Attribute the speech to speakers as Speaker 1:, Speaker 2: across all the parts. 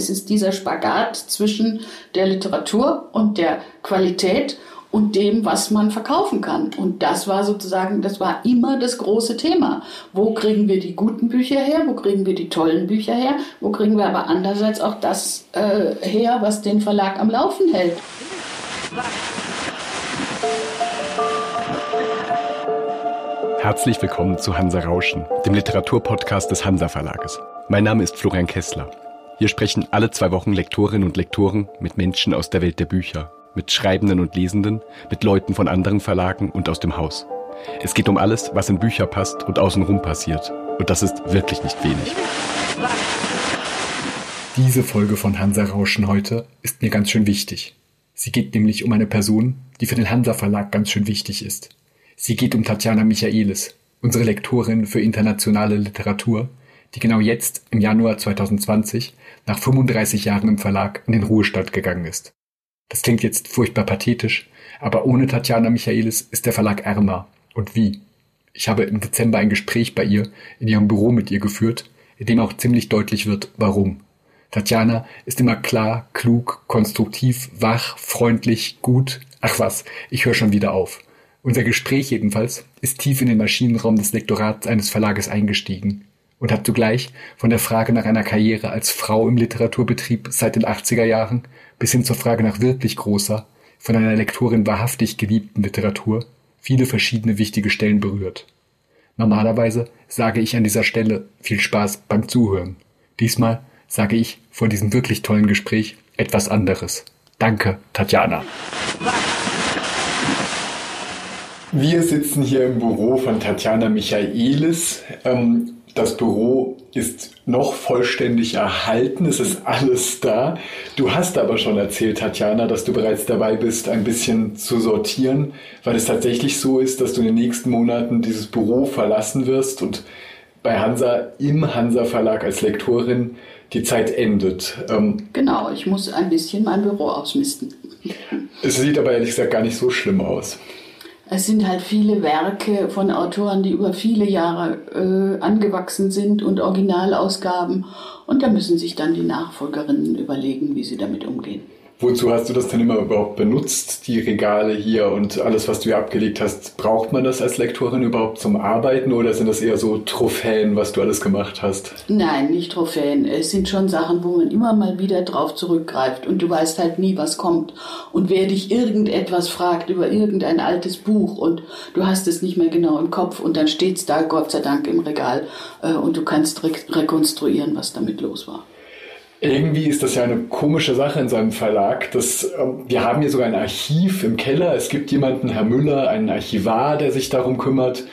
Speaker 1: es ist dieser Spagat zwischen der Literatur und der Qualität und dem, was man verkaufen kann. Und das war sozusagen, das war immer das große Thema. Wo kriegen wir die guten Bücher her? Wo kriegen wir die tollen Bücher her? Wo kriegen wir aber andererseits auch das äh, her, was den Verlag am Laufen hält?
Speaker 2: Herzlich willkommen zu Hansa Rauschen, dem Literaturpodcast des Hansa Verlages. Mein Name ist Florian Kessler. Hier sprechen alle zwei Wochen Lektorinnen und Lektoren mit Menschen aus der Welt der Bücher mit Schreibenden und Lesenden, mit Leuten von anderen Verlagen und aus dem Haus. Es geht um alles, was in Bücher passt und außenrum passiert. Und das ist wirklich nicht wenig. Diese Folge von Hansa Rauschen heute ist mir ganz schön wichtig. Sie geht nämlich um eine Person, die für den Hansa Verlag ganz schön wichtig ist. Sie geht um Tatjana Michaelis, unsere Lektorin für internationale Literatur, die genau jetzt im Januar 2020 nach 35 Jahren im Verlag in den Ruhestand gegangen ist. Das klingt jetzt furchtbar pathetisch, aber ohne Tatjana Michaelis ist der Verlag ärmer. Und wie? Ich habe im Dezember ein Gespräch bei ihr in ihrem Büro mit ihr geführt, in dem auch ziemlich deutlich wird, warum. Tatjana ist immer klar, klug, konstruktiv, wach, freundlich, gut. Ach was, ich höre schon wieder auf. Unser Gespräch jedenfalls ist tief in den Maschinenraum des Lektorats eines Verlages eingestiegen und hat zugleich von der Frage nach einer Karriere als Frau im Literaturbetrieb seit den 80er Jahren bis hin zur Frage nach wirklich großer, von einer Lektorin wahrhaftig geliebten Literatur viele verschiedene wichtige Stellen berührt. Normalerweise sage ich an dieser Stelle viel Spaß beim Zuhören. Diesmal sage ich vor diesem wirklich tollen Gespräch etwas anderes. Danke, Tatjana. Wir sitzen hier im Büro von Tatjana Michaelis. Ähm, das Büro ist noch vollständig erhalten, es ist alles da. Du hast aber schon erzählt, Tatjana, dass du bereits dabei bist, ein bisschen zu sortieren, weil es tatsächlich so ist, dass du in den nächsten Monaten dieses Büro verlassen wirst und bei Hansa im Hansa Verlag als Lektorin die Zeit endet.
Speaker 1: Ähm, genau, ich muss ein bisschen mein Büro ausmisten.
Speaker 2: Es sieht aber ehrlich gesagt gar nicht so schlimm aus.
Speaker 1: Es sind halt viele Werke von Autoren, die über viele Jahre äh, angewachsen sind und Originalausgaben. Und da müssen sich dann die Nachfolgerinnen überlegen, wie sie damit umgehen.
Speaker 2: Wozu hast du das denn immer überhaupt benutzt, die Regale hier und alles, was du hier abgelegt hast? Braucht man das als Lektorin überhaupt zum Arbeiten oder sind das eher so Trophäen, was du alles gemacht hast?
Speaker 1: Nein, nicht Trophäen. Es sind schon Sachen, wo man immer mal wieder drauf zurückgreift und du weißt halt nie, was kommt. Und wer dich irgendetwas fragt über irgendein altes Buch und du hast es nicht mehr genau im Kopf und dann steht es da, Gott sei Dank, im Regal äh, und du kannst rekonstruieren, was damit los war.
Speaker 2: Irgendwie ist das ja eine komische Sache in so einem Verlag. Dass, ähm, wir haben hier sogar ein Archiv im Keller. Es gibt jemanden, Herr Müller, einen Archivar, der sich darum kümmert.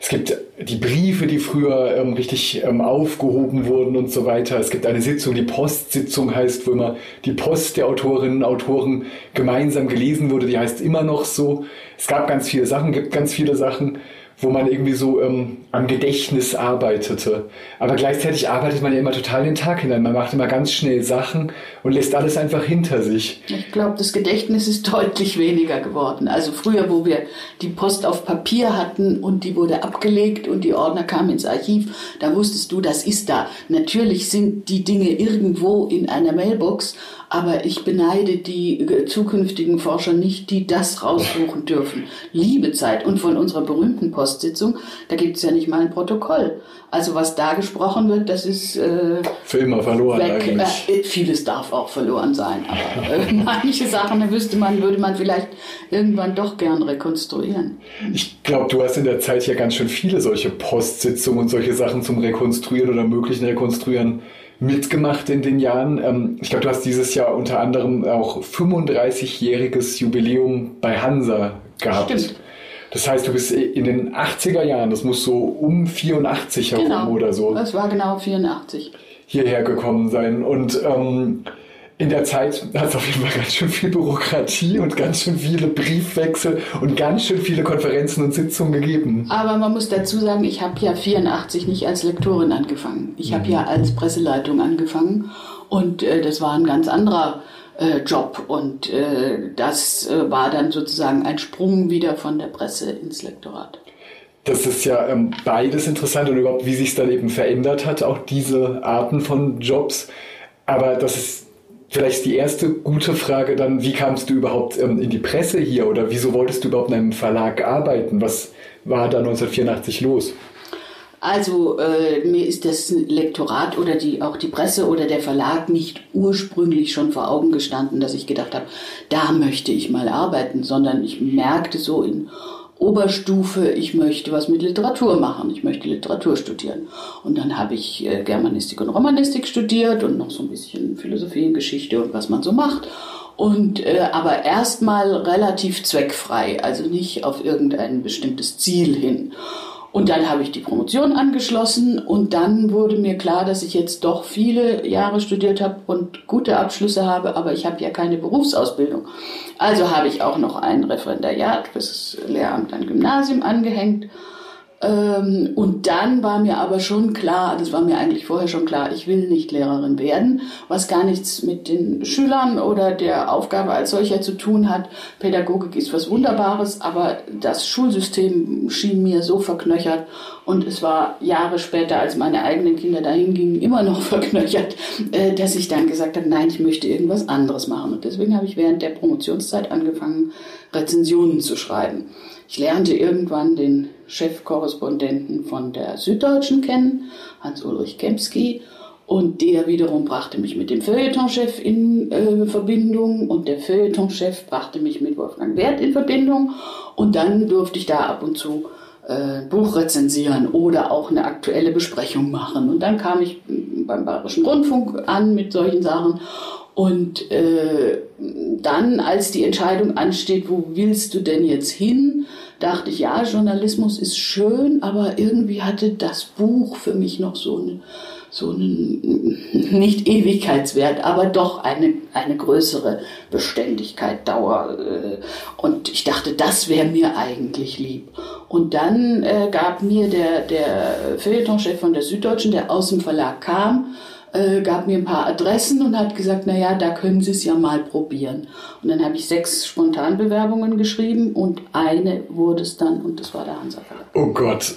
Speaker 2: Es gibt die Briefe, die früher ähm, richtig ähm, aufgehoben wurden und so weiter. Es gibt eine Sitzung, die Postsitzung heißt, wo immer die Post der Autorinnen und Autoren gemeinsam gelesen wurde. Die heißt immer noch so. Es gab ganz viele Sachen, gibt ganz viele Sachen wo man irgendwie so ähm, am Gedächtnis arbeitete. Aber gleichzeitig arbeitet man ja immer total den Tag hinein. Man macht immer ganz schnell Sachen und lässt alles einfach hinter sich.
Speaker 1: Ich glaube, das Gedächtnis ist deutlich weniger geworden. Also früher, wo wir die Post auf Papier hatten und die wurde abgelegt und die Ordner kamen ins Archiv, da wusstest du, das ist da. Natürlich sind die Dinge irgendwo in einer Mailbox, aber ich beneide die äh, zukünftigen Forscher nicht, die das raussuchen dürfen. Liebe Zeit. Und von unserer berühmten Postsitzung, da gibt es ja nicht mal ein Protokoll. Also was da gesprochen wird, das ist äh,
Speaker 2: für immer verloren weg. eigentlich.
Speaker 1: Äh, vieles darf auch verloren sein, aber äh, manche Sachen wüsste man, würde man vielleicht irgendwann doch gern rekonstruieren.
Speaker 2: Ich glaube, du hast in der Zeit ja ganz schön viele solche Postsitzungen und solche Sachen zum Rekonstruieren oder möglichen Rekonstruieren mitgemacht in den Jahren. Ähm, ich glaube, du hast dieses Jahr unter anderem auch 35-jähriges Jubiläum bei Hansa gehabt. Stimmt. Das heißt, du bist in den 80er Jahren, das muss so um 84 herum
Speaker 1: genau.
Speaker 2: oder so.
Speaker 1: Das war genau 84.
Speaker 2: Hierher gekommen sein. Und ähm, in der Zeit hat es auf jeden Fall ganz schön viel Bürokratie und ganz schön viele Briefwechsel und ganz schön viele Konferenzen und Sitzungen gegeben.
Speaker 1: Aber man muss dazu sagen, ich habe ja 84 nicht als Lektorin angefangen. Ich habe mhm. ja als Presseleitung angefangen und äh, das war ein ganz anderer äh, Job und äh, das äh, war dann sozusagen ein Sprung wieder von der Presse ins Lektorat.
Speaker 2: Das ist ja ähm, beides interessant und überhaupt, wie sich es dann eben verändert hat, auch diese Arten von Jobs. Aber das ist vielleicht die erste gute Frage dann, wie kamst du überhaupt ähm, in die Presse hier oder wieso wolltest du überhaupt in einem Verlag arbeiten? Was war da 1984 los?
Speaker 1: Also äh, mir ist das Lektorat oder die, auch die Presse oder der Verlag nicht ursprünglich schon vor Augen gestanden, dass ich gedacht habe, da möchte ich mal arbeiten, sondern ich merkte so in Oberstufe, ich möchte was mit Literatur machen, ich möchte Literatur studieren. Und dann habe ich äh, Germanistik und Romanistik studiert und noch so ein bisschen Philosophie und Geschichte und was man so macht. Und äh, aber erstmal relativ zweckfrei, also nicht auf irgendein bestimmtes Ziel hin. Und dann habe ich die Promotion angeschlossen und dann wurde mir klar, dass ich jetzt doch viele Jahre studiert habe und gute Abschlüsse habe, aber ich habe ja keine Berufsausbildung. Also habe ich auch noch ein Referendariat fürs Lehramt an Gymnasium angehängt und dann war mir aber schon klar, das war mir eigentlich vorher schon klar, ich will nicht Lehrerin werden, was gar nichts mit den Schülern oder der Aufgabe als solcher zu tun hat. Pädagogik ist was Wunderbares, aber das Schulsystem schien mir so verknöchert und es war Jahre später, als meine eigenen Kinder dahin gingen, immer noch verknöchert, äh, dass ich dann gesagt habe, nein, ich möchte irgendwas anderes machen. Und deswegen habe ich während der Promotionszeit angefangen, Rezensionen zu schreiben. Ich lernte irgendwann den Chefkorrespondenten von der Süddeutschen kennen, Hans-Ulrich Kempski, und der wiederum brachte mich mit dem Feuilletonchef in äh, Verbindung und der Feuilletonchef brachte mich mit Wolfgang Wert in Verbindung. Und dann durfte ich da ab und zu äh, Buch rezensieren oder auch eine aktuelle Besprechung machen. Und dann kam ich beim Bayerischen Rundfunk an mit solchen Sachen. Und äh, dann, als die Entscheidung ansteht, wo willst du denn jetzt hin, dachte ich, ja, Journalismus ist schön, aber irgendwie hatte das Buch für mich noch so einen, so einen nicht Ewigkeitswert, aber doch eine, eine größere Beständigkeit, Dauer. Äh, und ich dachte, das wäre mir eigentlich lieb. Und dann äh, gab mir der, der Feuilletonchef von der Süddeutschen, der aus dem Verlag kam, äh, gab mir ein paar Adressen und hat gesagt, na ja, da können Sie es ja mal probieren. Und dann habe ich sechs Spontanbewerbungen geschrieben und eine wurde es dann und das war der Hansa Verlag.
Speaker 2: Oh Gott.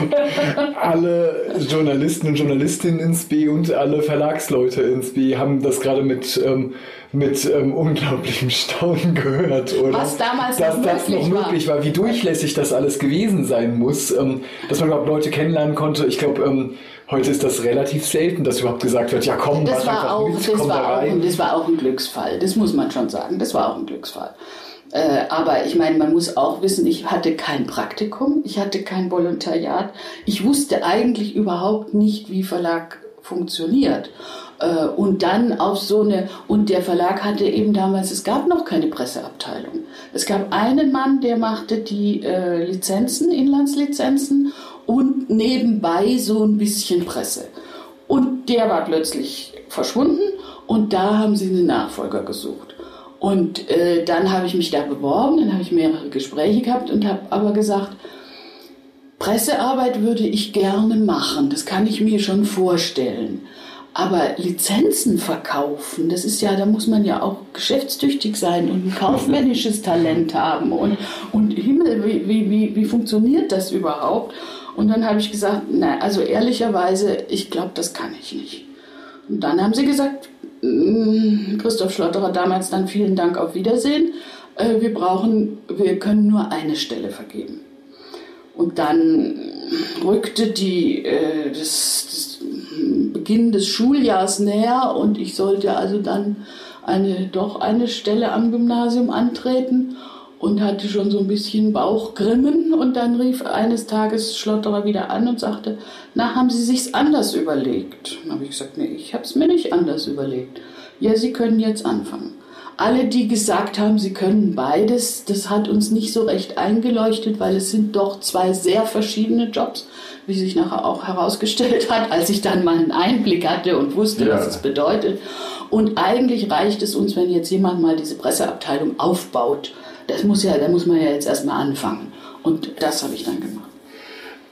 Speaker 2: alle Journalisten und Journalistinnen ins B und alle Verlagsleute ins B haben das gerade mit, ähm, mit ähm, unglaublichem Staunen gehört. Oder?
Speaker 1: Was damals
Speaker 2: dass
Speaker 1: noch
Speaker 2: das
Speaker 1: möglich
Speaker 2: noch möglich war. Wie durchlässig das alles gewesen sein muss, ähm, dass man überhaupt Leute kennenlernen konnte. Ich glaube, ähm, Heute ist das relativ selten, dass überhaupt gesagt wird, ja komm,
Speaker 1: das war auch,
Speaker 2: mit,
Speaker 1: das
Speaker 2: komm
Speaker 1: war
Speaker 2: da
Speaker 1: auch,
Speaker 2: rein.
Speaker 1: Das war auch ein Glücksfall, das muss man schon sagen. Das war auch ein Glücksfall. Äh, aber ich meine, man muss auch wissen, ich hatte kein Praktikum, ich hatte kein Volontariat. Ich wusste eigentlich überhaupt nicht, wie Verlag funktioniert. Äh, und dann auf so eine, und der Verlag hatte eben damals, es gab noch keine Presseabteilung. Es gab einen Mann, der machte die äh, Lizenzen, Inlandslizenzen und nebenbei so ein bisschen Presse. Und der war plötzlich verschwunden und da haben sie einen Nachfolger gesucht. Und äh, dann habe ich mich da beworben, dann habe ich mehrere Gespräche gehabt und habe aber gesagt, Pressearbeit würde ich gerne machen, das kann ich mir schon vorstellen. Aber Lizenzen verkaufen, das ist ja, da muss man ja auch geschäftstüchtig sein und ein kaufmännisches Talent haben. Und, und Himmel, wie, wie, wie, wie funktioniert das überhaupt? Und dann habe ich gesagt, na, also ehrlicherweise, ich glaube, das kann ich nicht. Und dann haben sie gesagt, mm, Christoph Schlotterer damals dann vielen Dank auf Wiedersehen. Äh, wir brauchen, wir können nur eine Stelle vergeben. Und dann rückte die, äh, das, das Beginn des Schuljahrs näher und ich sollte also dann eine, doch eine Stelle am Gymnasium antreten und hatte schon so ein bisschen Bauchgrimmen und dann rief eines Tages Schlotterer wieder an und sagte, na, haben Sie sich's anders überlegt? Dann habe ich gesagt, nee, ich habe es mir nicht anders überlegt. Ja, Sie können jetzt anfangen. Alle, die gesagt haben, sie können beides, das hat uns nicht so recht eingeleuchtet, weil es sind doch zwei sehr verschiedene Jobs, wie sich nachher auch herausgestellt hat, als ich dann mal einen Einblick hatte und wusste, ja. was es bedeutet. Und eigentlich reicht es uns, wenn jetzt jemand mal diese Presseabteilung aufbaut das muss ja, da muss man ja jetzt erstmal anfangen. Und das habe ich dann gemacht.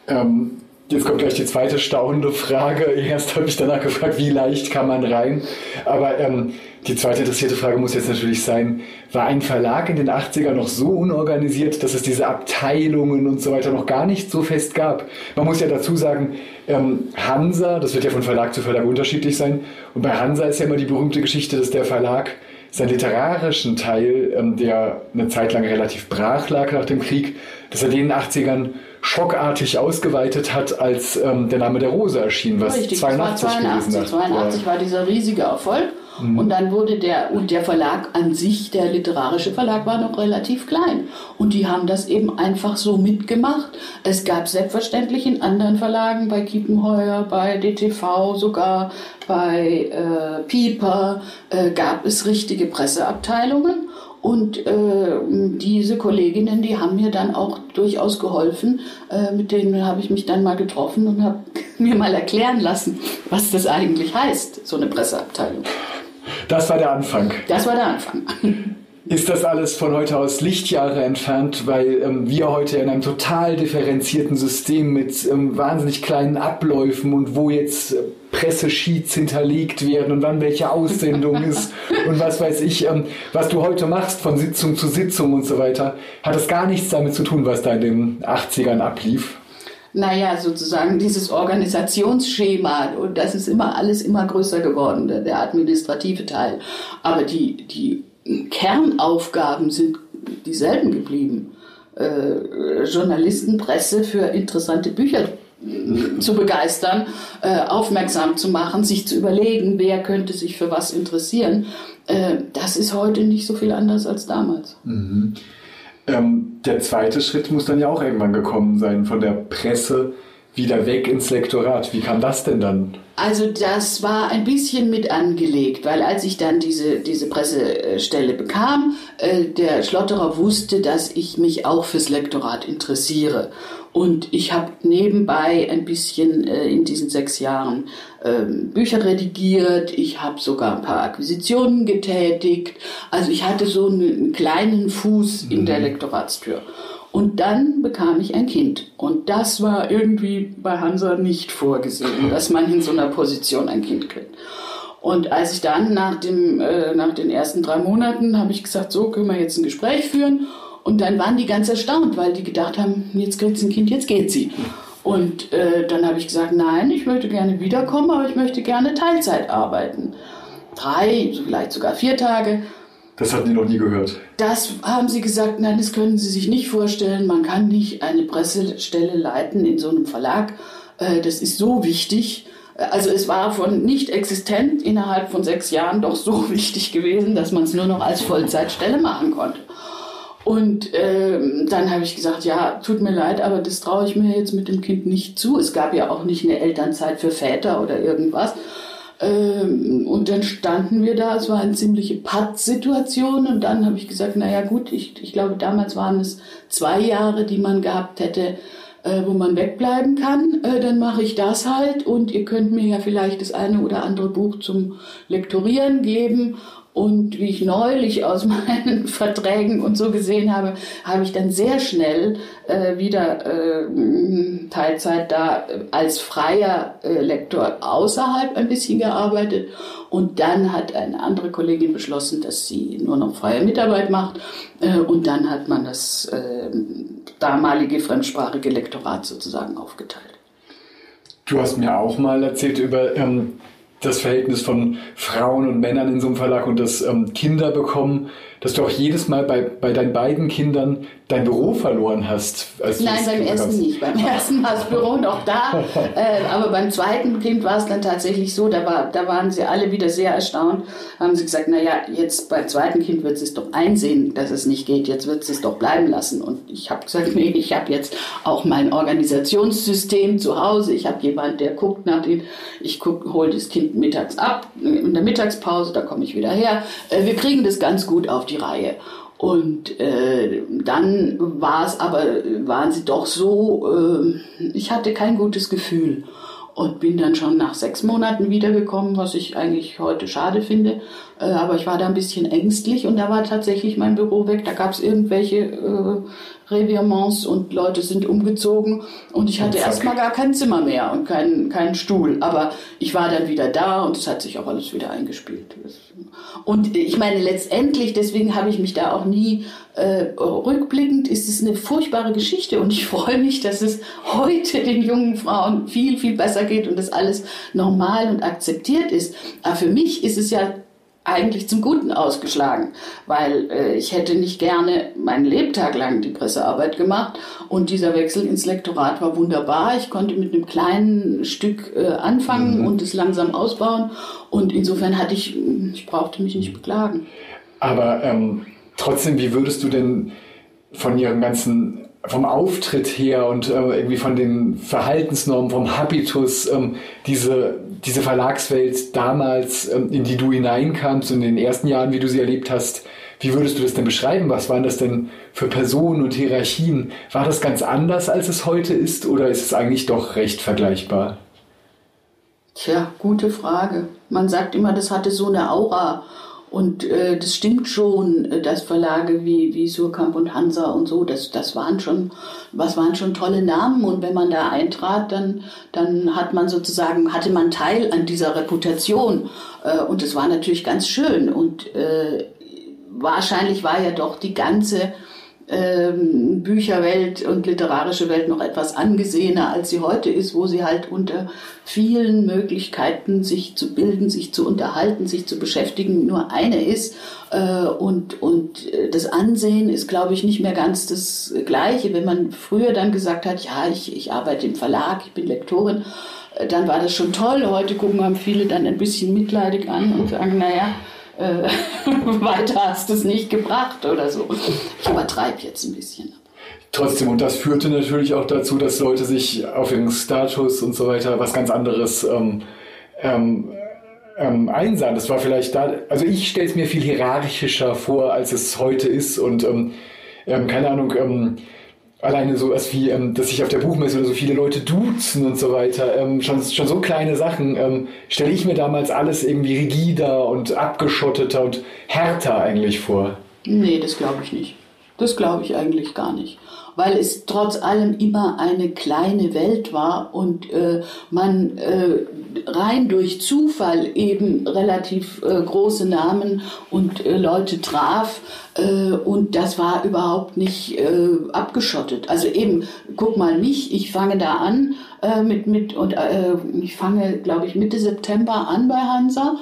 Speaker 2: Ähm, Jetzt kommt gleich die zweite staunende Frage. Erst habe ich danach gefragt, wie leicht kann man rein? Aber ähm, die zweite interessierte Frage muss jetzt natürlich sein, war ein Verlag in den 80ern noch so unorganisiert, dass es diese Abteilungen und so weiter noch gar nicht so fest gab? Man muss ja dazu sagen, ähm, Hansa, das wird ja von Verlag zu Verlag unterschiedlich sein, und bei Hansa ist ja immer die berühmte Geschichte, dass der Verlag seinen literarischen Teil, ähm, der eine Zeit lang relativ brach lag nach dem Krieg, dass er den in den 80ern schockartig ausgeweitet hat, als ähm, der Name der Rose erschien, was
Speaker 1: Richtig,
Speaker 2: 82,
Speaker 1: war 82
Speaker 2: gewesen
Speaker 1: 82 war dieser riesige Erfolg. Mhm. Und dann wurde der, und der Verlag an sich, der literarische Verlag, war noch relativ klein. Und die haben das eben einfach so mitgemacht. Es gab selbstverständlich in anderen Verlagen, bei Kiepenheuer, bei DTV sogar, bei äh, Pieper, äh, gab es richtige Presseabteilungen. Und äh, diese Kolleginnen, die haben mir dann auch durchaus geholfen. Äh, mit denen habe ich mich dann mal getroffen und habe mir mal erklären lassen, was das eigentlich heißt, so eine Presseabteilung.
Speaker 2: Das war der Anfang.
Speaker 1: Das war der Anfang.
Speaker 2: ist das alles von heute aus Lichtjahre entfernt, weil ähm, wir heute in einem total differenzierten System mit ähm, wahnsinnig kleinen Abläufen und wo jetzt äh, Pressesheets hinterlegt werden und wann welche Aussendung ist und was weiß ich, ähm, was du heute machst von Sitzung zu Sitzung und so weiter, hat das gar nichts damit zu tun, was da in den 80ern ablief
Speaker 1: naja, sozusagen dieses Organisationsschema und das ist immer alles immer größer geworden, der administrative Teil. Aber die, die Kernaufgaben sind dieselben geblieben. Äh, Journalisten, Presse für interessante Bücher äh, zu begeistern, äh, aufmerksam zu machen, sich zu überlegen, wer könnte sich für was interessieren. Äh, das ist heute nicht so viel anders als damals.
Speaker 2: Mhm. Ähm, der zweite Schritt muss dann ja auch irgendwann gekommen sein, von der Presse wieder weg ins Lektorat. Wie kam das denn dann?
Speaker 1: Also das war ein bisschen mit angelegt, weil als ich dann diese, diese Pressestelle bekam, äh, der Schlotterer wusste, dass ich mich auch fürs Lektorat interessiere. Und ich habe nebenbei ein bisschen äh, in diesen sechs Jahren ähm, Bücher redigiert, ich habe sogar ein paar Akquisitionen getätigt. Also ich hatte so einen kleinen Fuß in der mhm. Lektoratstür. Und dann bekam ich ein Kind. Und das war irgendwie bei Hansa nicht vorgesehen, dass man in so einer Position ein Kind kriegt. Und als ich dann nach, dem, äh, nach den ersten drei Monaten habe ich gesagt, so können wir jetzt ein Gespräch führen. Und dann waren die ganz erstaunt, weil die gedacht haben, jetzt kriegt sie ein Kind, jetzt geht sie. Und äh, dann habe ich gesagt, nein, ich möchte gerne wiederkommen, aber ich möchte gerne Teilzeit arbeiten. Drei, vielleicht sogar vier Tage.
Speaker 2: Das hatten die noch nie gehört.
Speaker 1: Das haben sie gesagt, nein, das können sie sich nicht vorstellen. Man kann nicht eine Pressestelle leiten in so einem Verlag. Äh, das ist so wichtig. Also es war von nicht existent innerhalb von sechs Jahren doch so wichtig gewesen, dass man es nur noch als Vollzeitstelle machen konnte. Und äh, dann habe ich gesagt, ja, tut mir leid, aber das traue ich mir jetzt mit dem Kind nicht zu. Es gab ja auch nicht eine Elternzeit für Väter oder irgendwas. Ähm, und dann standen wir da, es war eine ziemliche Pattsituation. Und dann habe ich gesagt, naja gut, ich, ich glaube damals waren es zwei Jahre, die man gehabt hätte, äh, wo man wegbleiben kann, äh, dann mache ich das halt. Und ihr könnt mir ja vielleicht das eine oder andere Buch zum Lektorieren geben und wie ich neulich aus meinen Verträgen und so gesehen habe, habe ich dann sehr schnell äh, wieder äh, Teilzeit da äh, als freier äh, Lektor außerhalb ein bisschen gearbeitet. Und dann hat eine andere Kollegin beschlossen, dass sie nur noch freie Mitarbeit macht. Äh, und dann hat man das äh, damalige fremdsprachige Lektorat sozusagen aufgeteilt.
Speaker 2: Du hast mir auch mal erzählt über ähm, das Verhältnis von Frauen und Männern in so einem Verlag und das ähm, Kinder bekommen, dass du auch jedes Mal bei, bei deinen beiden Kindern dein Büro verloren hast.
Speaker 1: Nein, beim ersten hast. nicht. Beim ersten war das Büro noch da. äh, aber beim zweiten Kind war es dann tatsächlich so, da, war, da waren sie alle wieder sehr erstaunt. Haben sie gesagt, naja, jetzt beim zweiten Kind wird sie es doch einsehen, dass es nicht geht. Jetzt wird sie es doch bleiben lassen. Und ich habe gesagt, nee, ich habe jetzt auch mein Organisationssystem zu Hause. Ich habe jemanden, der guckt nach dem, ich hole das Kind mittags ab, in der Mittagspause, da komme ich wieder her. Äh, wir kriegen das ganz gut auf die Reihe. Und äh, dann war es aber, waren sie doch so, äh, ich hatte kein gutes Gefühl. und bin dann schon nach sechs Monaten wiedergekommen, was ich eigentlich heute schade finde. Äh, aber ich war da ein bisschen ängstlich und da war tatsächlich mein Büro weg. Da gab es irgendwelche äh, Revirements und Leute sind umgezogen und ich hatte erstmal gar kein Zimmer mehr und keinen keinen Stuhl. Aber ich war dann wieder da und es hat sich auch alles wieder eingespielt. Und ich meine, letztendlich, deswegen habe ich mich da auch nie äh, rückblickend, ist es eine furchtbare Geschichte und ich freue mich, dass es heute den jungen Frauen viel, viel besser geht und das alles normal und akzeptiert ist. Aber für mich ist es ja eigentlich zum Guten ausgeschlagen, weil äh, ich hätte nicht gerne meinen Lebtag lang die Pressearbeit gemacht und dieser Wechsel ins Lektorat war wunderbar. Ich konnte mit einem kleinen Stück äh, anfangen mhm. und es langsam ausbauen und insofern hatte ich, ich brauchte mich nicht beklagen.
Speaker 2: Aber ähm, trotzdem, wie würdest du denn von ihrem ganzen vom Auftritt her und äh, irgendwie von den Verhaltensnormen, vom Habitus, ähm, diese, diese Verlagswelt damals, ähm, in die du hineinkamst, in den ersten Jahren, wie du sie erlebt hast, wie würdest du das denn beschreiben? Was waren das denn für Personen und Hierarchien? War das ganz anders, als es heute ist, oder ist es eigentlich doch recht vergleichbar?
Speaker 1: Tja, gute Frage. Man sagt immer, das hatte so eine Aura. Und äh, das stimmt schon, äh, dass Verlage wie, wie Surkamp und Hansa und so, das, das waren schon, was waren schon tolle Namen. Und wenn man da eintrat, dann, dann hat man sozusagen, hatte man Teil an dieser Reputation. Äh, und das war natürlich ganz schön. Und äh, wahrscheinlich war ja doch die ganze ähm, Bücherwelt und literarische Welt noch etwas angesehener, als sie heute ist, wo sie halt unter vielen Möglichkeiten, sich zu bilden, sich zu unterhalten, sich zu beschäftigen, nur eine ist. Äh, und, und äh, das Ansehen ist, glaube ich, nicht mehr ganz das Gleiche. Wenn man früher dann gesagt hat, ja, ich, ich arbeite im Verlag, ich bin Lektorin, äh, dann war das schon toll. Heute gucken haben viele dann ein bisschen mitleidig an und sagen, naja, äh, weiter hast du es nicht gebracht oder so. Ich übertreibe jetzt ein bisschen.
Speaker 2: Trotzdem, und das führte natürlich auch dazu, dass Leute sich auf ihren Status und so weiter was ganz anderes ähm, ähm, ähm, einsahen. Das war vielleicht da, also ich stelle es mir viel hierarchischer vor, als es heute ist und ähm, ähm, keine Ahnung, ähm, alleine so was wie, ähm, dass sich auf der Buchmesse oder so viele Leute duzen und so weiter, ähm, schon, schon so kleine Sachen, ähm, stelle ich mir damals alles irgendwie rigider und abgeschotteter und härter eigentlich vor.
Speaker 1: Nee, das glaube ich nicht. Das glaube ich eigentlich gar nicht weil es trotz allem immer eine kleine Welt war und äh, man äh, rein durch Zufall eben relativ äh, große Namen und äh, Leute traf äh, und das war überhaupt nicht äh, abgeschottet. Also eben, guck mal mich, ich fange da an mit mit und ich fange, glaube ich, Mitte September an bei Hansa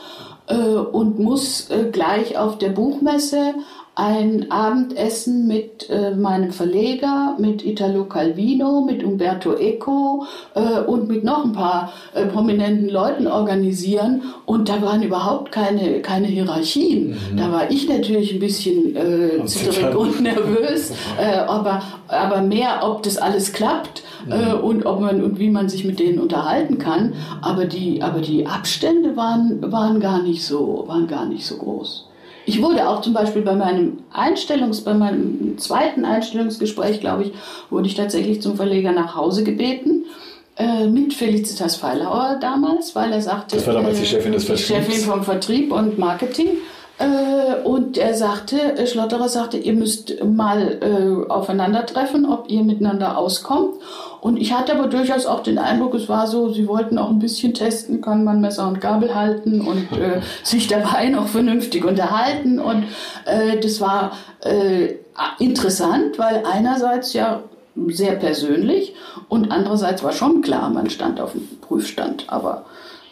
Speaker 1: und muss gleich auf der Buchmesse ein Abendessen mit äh, meinem Verleger, mit Italo Calvino, mit Umberto Eco äh, und mit noch ein paar äh, prominenten Leuten organisieren. Und da waren überhaupt keine, keine Hierarchien. Mhm. Da war ich natürlich ein bisschen äh, zitterig und nervös, äh, aber, aber mehr, ob das alles klappt. Äh, mhm. und ob man und wie man sich mit denen unterhalten kann, aber die aber die Abstände waren waren gar nicht so waren gar nicht so groß. Ich wurde auch zum Beispiel bei meinem Einstellungs, bei meinem zweiten Einstellungsgespräch, glaube ich, wurde ich tatsächlich zum Verleger nach Hause gebeten äh, mit Felicitas Feilauer damals, weil er sagte,
Speaker 2: das war damals
Speaker 1: äh,
Speaker 2: die Chefin des
Speaker 1: Vertriebs, Chefin vom Vertrieb und Marketing. Äh, und er sagte, äh, Schlotterer sagte, ihr müsst mal äh, aufeinandertreffen, ob ihr miteinander auskommt. Und ich hatte aber durchaus auch den Eindruck, es war so, sie wollten auch ein bisschen testen, kann man Messer und Gabel halten und äh, sich dabei noch vernünftig unterhalten. Und äh, das war äh, interessant, weil einerseits ja sehr persönlich und andererseits war schon klar, man stand auf dem Prüfstand. Aber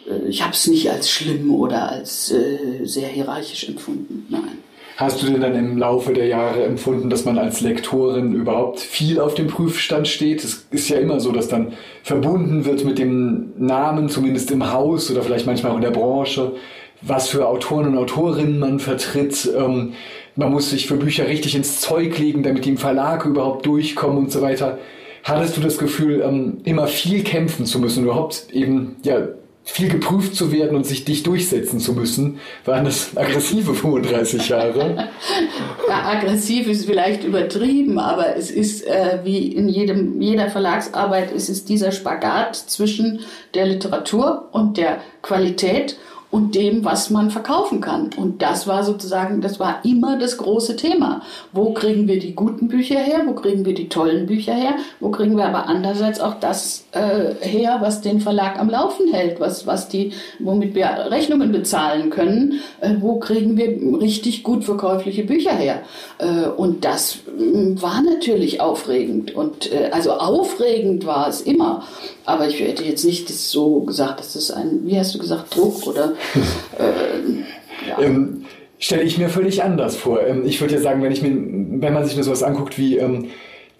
Speaker 1: äh, ich habe es nicht als schlimm oder als äh, sehr hierarchisch empfunden. Nein.
Speaker 2: Hast du denn dann im Laufe der Jahre empfunden, dass man als Lektorin überhaupt viel auf dem Prüfstand steht? Es ist ja immer so, dass dann verbunden wird mit dem Namen, zumindest im Haus oder vielleicht manchmal auch in der Branche, was für Autoren und Autorinnen man vertritt. Ähm, man muss sich für Bücher richtig ins Zeug legen, damit die im Verlag überhaupt durchkommen und so weiter. Hattest du das Gefühl, ähm, immer viel kämpfen zu müssen, überhaupt eben ja viel geprüft zu werden und sich dicht durchsetzen zu müssen, waren das aggressive 35 Jahre.
Speaker 1: ja, aggressiv ist vielleicht übertrieben, aber es ist äh, wie in jedem, jeder Verlagsarbeit, es ist dieser Spagat zwischen der Literatur und der Qualität und dem, was man verkaufen kann. Und das war sozusagen, das war immer das große Thema. Wo kriegen wir die guten Bücher her? Wo kriegen wir die tollen Bücher her? Wo kriegen wir aber andererseits auch das äh, her, was den Verlag am Laufen hält, was, was die, womit wir Rechnungen bezahlen können? Äh, wo kriegen wir richtig gut verkäufliche Bücher her? Äh, und das äh, war natürlich aufregend. Und äh, also aufregend war es immer. Aber ich hätte jetzt nicht so gesagt, dass das ein, wie hast du gesagt, Druck oder
Speaker 2: äh, ja. ähm, Stelle ich mir völlig anders vor. Ähm, ich würde ja sagen, wenn, ich mir, wenn man sich nur sowas anguckt wie ähm,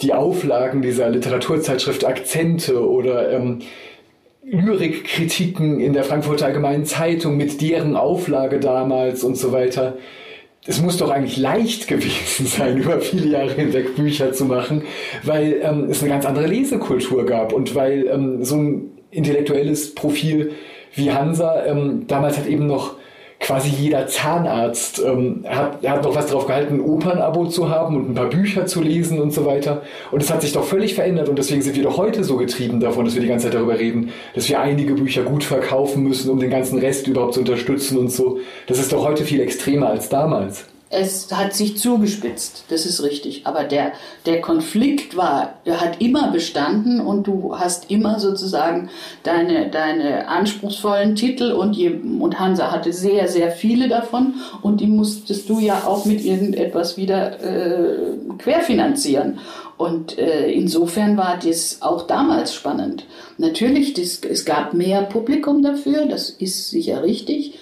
Speaker 2: die Auflagen dieser Literaturzeitschrift Akzente oder ähm, Lyrikkritiken in der Frankfurter Allgemeinen Zeitung mit deren Auflage damals und so weiter. Es muss doch eigentlich leicht gewesen sein, über viele Jahre hinweg Bücher zu machen, weil ähm, es eine ganz andere Lesekultur gab und weil ähm, so ein intellektuelles Profil wie Hansa. Ähm, damals hat eben noch quasi jeder Zahnarzt ähm, hat, hat noch was drauf gehalten, ein Opernabo zu haben und ein paar Bücher zu lesen und so weiter. Und es hat sich doch völlig verändert und deswegen sind wir doch heute so getrieben davon, dass wir die ganze Zeit darüber reden, dass wir einige Bücher gut verkaufen müssen, um den ganzen Rest überhaupt zu unterstützen und so. Das ist doch heute viel extremer als damals
Speaker 1: es hat sich zugespitzt, das ist richtig. Aber der, der Konflikt war, der hat immer bestanden und du hast immer sozusagen deine, deine anspruchsvollen Titel und, je, und Hansa hatte sehr, sehr viele davon und die musstest du ja auch mit irgendetwas wieder äh, querfinanzieren. Und äh, insofern war das auch damals spannend. Natürlich, das, es gab mehr Publikum dafür, das ist sicher richtig.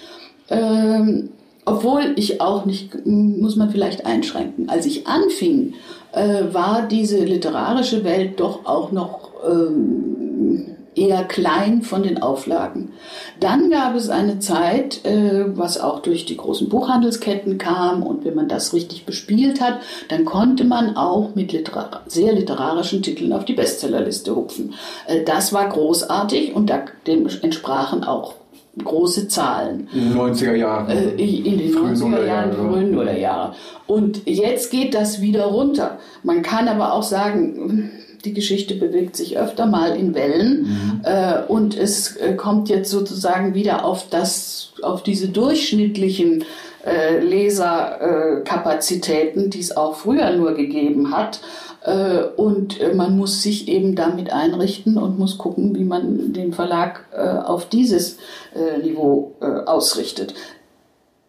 Speaker 1: Ähm, obwohl ich auch nicht, muss man vielleicht einschränken, als ich anfing, äh, war diese literarische Welt doch auch noch ähm, eher klein von den Auflagen. Dann gab es eine Zeit, äh, was auch durch die großen Buchhandelsketten kam und wenn man das richtig bespielt hat, dann konnte man auch mit literar sehr literarischen Titeln auf die Bestsellerliste hupfen. Äh, das war großartig und da, dem entsprachen auch große Zahlen.
Speaker 2: In den 90er Jahren. Äh,
Speaker 1: in den 90er Jahren, frühen Nullerjahre. Und jetzt geht das wieder runter. Man kann aber auch sagen, die Geschichte bewegt sich öfter mal in Wellen mhm. äh, und es äh, kommt jetzt sozusagen wieder auf das, auf diese durchschnittlichen äh, Leserkapazitäten, die es auch früher nur gegeben hat. Äh, und äh, man muss sich eben damit einrichten und muss gucken, wie man den Verlag äh, auf dieses Niveau ausrichtet.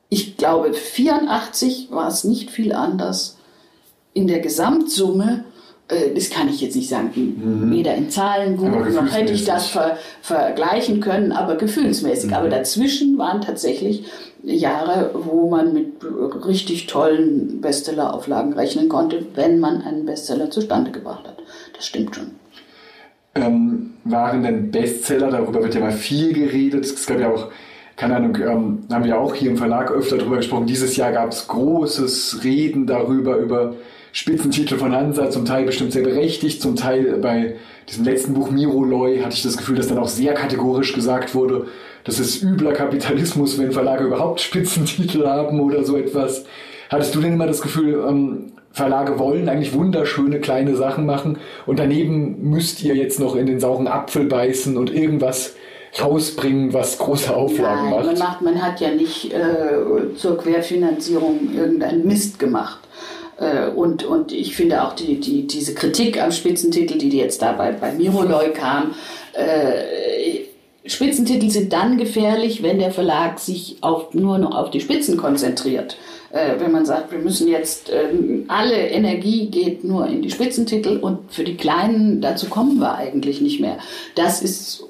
Speaker 1: Ich glaube, 84 war es nicht viel anders. In der Gesamtsumme das kann ich jetzt nicht sagen, mhm. weder in Zahlen gut, noch hätte ich das ver vergleichen können, aber gefühlsmäßig. Mhm. Aber dazwischen waren tatsächlich Jahre, wo man mit richtig tollen Bestseller-Auflagen rechnen konnte, wenn man einen Bestseller zustande gebracht hat. Das stimmt schon.
Speaker 2: Ähm, waren denn Bestseller, darüber wird ja mal viel geredet, es gab ja auch, keine Ahnung, ähm, haben wir auch hier im Verlag öfter darüber gesprochen, dieses Jahr gab es großes Reden darüber, über Spitzentitel von Hansa, zum Teil bestimmt sehr berechtigt, zum Teil bei diesem letzten Buch Miro Loy hatte ich das Gefühl, dass dann auch sehr kategorisch gesagt wurde, das ist übler Kapitalismus, wenn Verlage überhaupt Spitzentitel haben oder so etwas. Hattest du denn immer das Gefühl, ähm, Verlage wollen eigentlich wunderschöne kleine Sachen machen und daneben müsst ihr jetzt noch in den sauren Apfel beißen und irgendwas rausbringen, was große Auflagen Nein, macht?
Speaker 1: Man, macht, man hat ja nicht äh, zur Querfinanzierung irgendeinen Mist gemacht. Äh, und, und ich finde auch die, die, diese Kritik am Spitzentitel, die jetzt da bei, bei Miroloy kam, äh, Spitzentitel sind dann gefährlich, wenn der Verlag sich auf, nur noch auf die Spitzen konzentriert. Äh, wenn man sagt, wir müssen jetzt, äh, alle Energie geht nur in die Spitzentitel und für die Kleinen, dazu kommen wir eigentlich nicht mehr. Das ist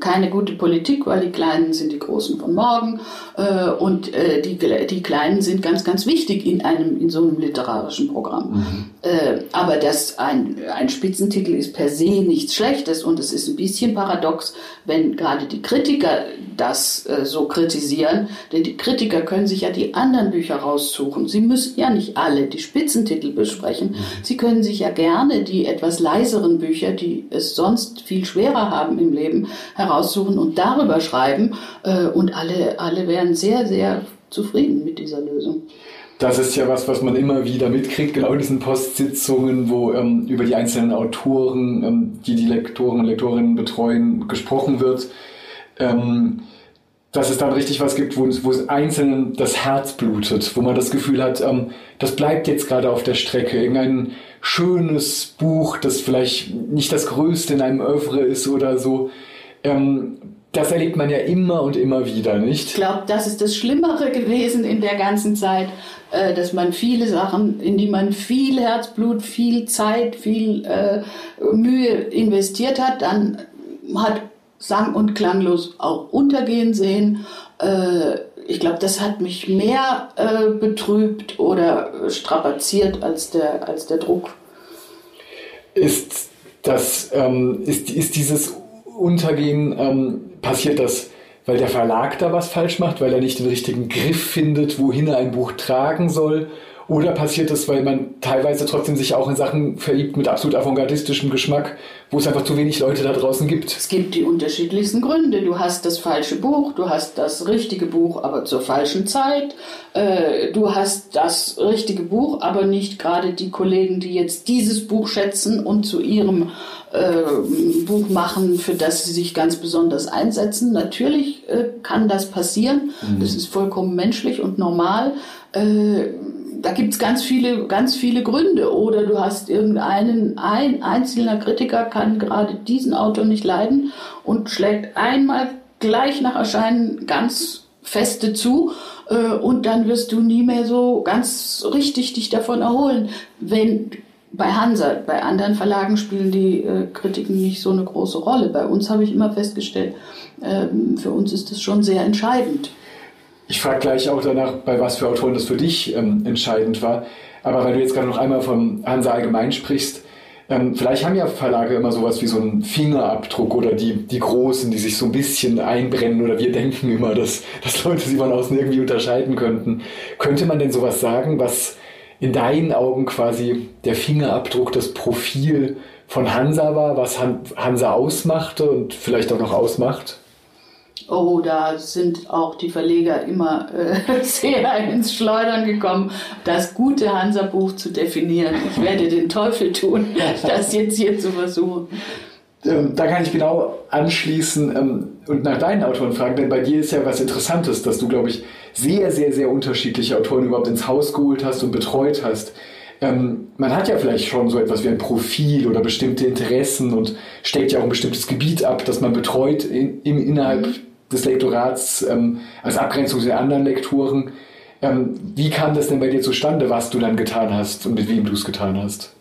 Speaker 1: keine gute Politik, weil die Kleinen sind die Großen von morgen äh, und äh, die, die Kleinen sind ganz, ganz wichtig in einem in so einem literarischen Programm. Mhm. Äh, aber das ein, ein Spitzentitel ist per se nichts Schlechtes und es ist ein bisschen paradox, wenn gerade die Kritiker das äh, so kritisieren, denn die Kritiker können sich ja die anderen Bücher raussuchen. Sie müssen ja nicht alle die Spitzentitel besprechen. Mhm. Sie können sich ja gerne die etwas leiseren Bücher, die es sonst viel schwerer haben im Leben, heraussuchen und darüber schreiben. Äh, und alle, alle wären sehr, sehr zufrieden mit dieser Lösung.
Speaker 2: Das ist ja was, was man immer wieder mitkriegt, genau in diesen Postsitzungen, wo ähm, über die einzelnen Autoren, ähm, die die Lektoren und Lektorinnen betreuen, gesprochen wird. Ähm, dass es dann richtig was gibt, wo, wo es Einzelnen das Herz blutet, wo man das Gefühl hat, ähm, das bleibt jetzt gerade auf der Strecke. Irgendein schönes Buch, das vielleicht nicht das Größte in einem Oeuvre ist oder so. Ähm, das erlebt man ja immer und immer wieder, nicht?
Speaker 1: Ich glaube, das ist das Schlimmere gewesen in der ganzen Zeit, äh, dass man viele Sachen, in die man viel Herzblut, viel Zeit, viel äh, Mühe investiert hat, dann hat sang- und klanglos auch untergehen sehen. Äh, ich glaube, das hat mich mehr äh, betrübt oder strapaziert als der, als der Druck.
Speaker 2: Ist, das, ähm, ist, ist dieses Untergehen, ähm, passiert das weil der Verlag da was falsch macht, weil er nicht den richtigen Griff findet, wohin er ein Buch tragen soll? Oder passiert es, weil man teilweise trotzdem sich auch in Sachen verliebt mit absolut avantgardistischem Geschmack, wo es einfach zu wenig Leute da draußen gibt?
Speaker 1: Es gibt die unterschiedlichsten Gründe. Du hast das falsche Buch, du hast das richtige Buch, aber zur falschen Zeit. Äh, du hast das richtige Buch, aber nicht gerade die Kollegen, die jetzt dieses Buch schätzen und zu ihrem äh, Buch machen, für das sie sich ganz besonders einsetzen. Natürlich äh, kann das passieren. Mhm. Das ist vollkommen menschlich und normal. Da gibt es ganz viele, ganz viele Gründe. Oder du hast irgendeinen, ein einzelner Kritiker kann gerade diesen Autor nicht leiden und schlägt einmal gleich nach Erscheinen ganz feste zu äh, und dann wirst du nie mehr so ganz richtig dich davon erholen. Wenn bei Hansa, bei anderen Verlagen spielen die äh, Kritiken nicht so eine große Rolle. Bei uns habe ich immer festgestellt, äh, für uns ist das schon sehr entscheidend.
Speaker 2: Ich frage gleich auch danach, bei was für Autoren das für dich ähm, entscheidend war. Aber weil du jetzt gerade noch einmal von Hansa allgemein sprichst, ähm, vielleicht haben ja Verlage immer sowas wie so einen Fingerabdruck oder die, die Großen, die sich so ein bisschen einbrennen oder wir denken immer, dass, dass Leute sie von außen irgendwie unterscheiden könnten. Könnte man denn sowas sagen, was in deinen Augen quasi der Fingerabdruck, das Profil von Hansa war, was Hansa ausmachte und vielleicht auch noch ausmacht?
Speaker 1: Oh, da sind auch die Verleger immer äh, sehr ins Schleudern gekommen, das gute Hansa-Buch zu definieren. Ich werde den Teufel tun, das jetzt hier zu versuchen.
Speaker 2: Ähm, da kann ich genau anschließen ähm, und nach deinen Autoren fragen, denn bei dir ist ja was Interessantes, dass du, glaube ich, sehr, sehr, sehr unterschiedliche Autoren überhaupt ins Haus geholt hast und betreut hast. Ähm, man hat ja vielleicht schon so etwas wie ein Profil oder bestimmte Interessen und stellt ja auch ein bestimmtes Gebiet ab, das man betreut in, in, innerhalb mhm des Lektorats ähm, als Abgrenzung zu den anderen Lektoren. Ähm, wie kam das denn bei dir zustande, was du dann getan hast und mit wem du es getan hast?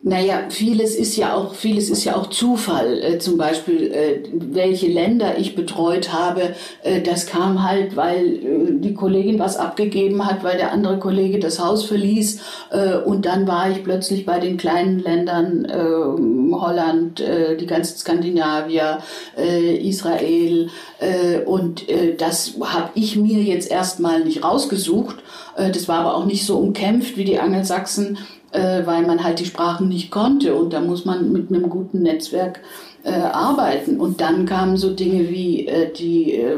Speaker 1: Naja, vieles ist ja auch, vieles ist ja auch Zufall. Äh, zum Beispiel, äh, welche Länder ich betreut habe, äh, das kam halt, weil äh, die Kollegin was abgegeben hat, weil der andere Kollege das Haus verließ. Äh, und dann war ich plötzlich bei den kleinen Ländern, äh, Holland, die ganzen Skandinavier, Israel. und das habe ich mir jetzt erstmal nicht rausgesucht. das war aber auch nicht so umkämpft wie die Angelsachsen äh, weil man halt die Sprachen nicht konnte und da muss man mit einem guten Netzwerk äh, arbeiten. Und dann kamen so Dinge wie, äh, die, äh,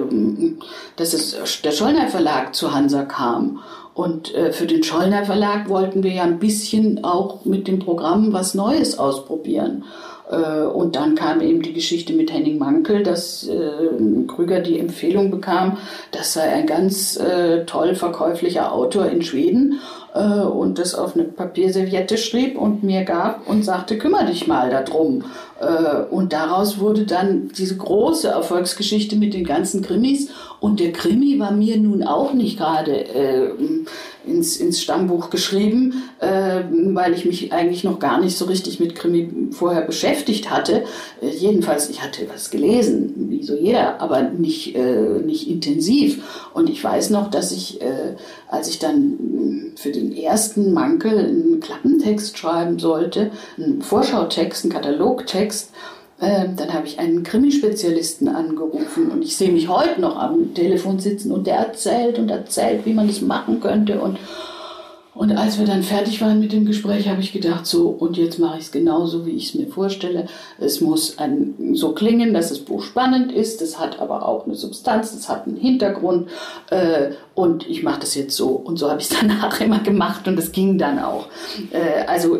Speaker 1: dass es, der Schollner Verlag zu Hansa kam. Und äh, für den Schollner Verlag wollten wir ja ein bisschen auch mit dem Programm was Neues ausprobieren. Äh, und dann kam eben die Geschichte mit Henning Mankel, dass äh, Krüger die Empfehlung bekam, das sei ein ganz äh, toll verkäuflicher Autor in Schweden äh, und das auf eine Papierserviette schrieb und mir gab und sagte, kümmere dich mal darum. Äh, und daraus wurde dann diese große Erfolgsgeschichte mit den ganzen Krimis. Und der Krimi war mir nun auch nicht gerade äh, ins, ins Stammbuch geschrieben, äh, weil ich mich eigentlich noch gar nicht so richtig mit Krimi vorher beschäftigt hatte. Äh, jedenfalls, ich hatte was gelesen, wie so jeder, aber nicht, äh, nicht intensiv. Und ich weiß noch, dass ich, äh, als ich dann für den ersten Mankel einen Klappentext schreiben sollte, einen Vorschautext, einen Katalogtext, Ähm, dann habe ich einen Krimispezialisten angerufen und ich sehe mich heute noch am Telefon sitzen und der erzählt und erzählt, wie man das machen könnte und und als wir dann fertig waren mit dem Gespräch, habe ich gedacht, so, und jetzt mache ich es genauso, wie ich es mir vorstelle. Es muss ein, so klingen, dass das Buch spannend ist, das hat aber auch eine Substanz, das hat einen Hintergrund äh, und ich mache das jetzt so. Und so habe ich es danach immer gemacht und es ging dann auch. Äh, also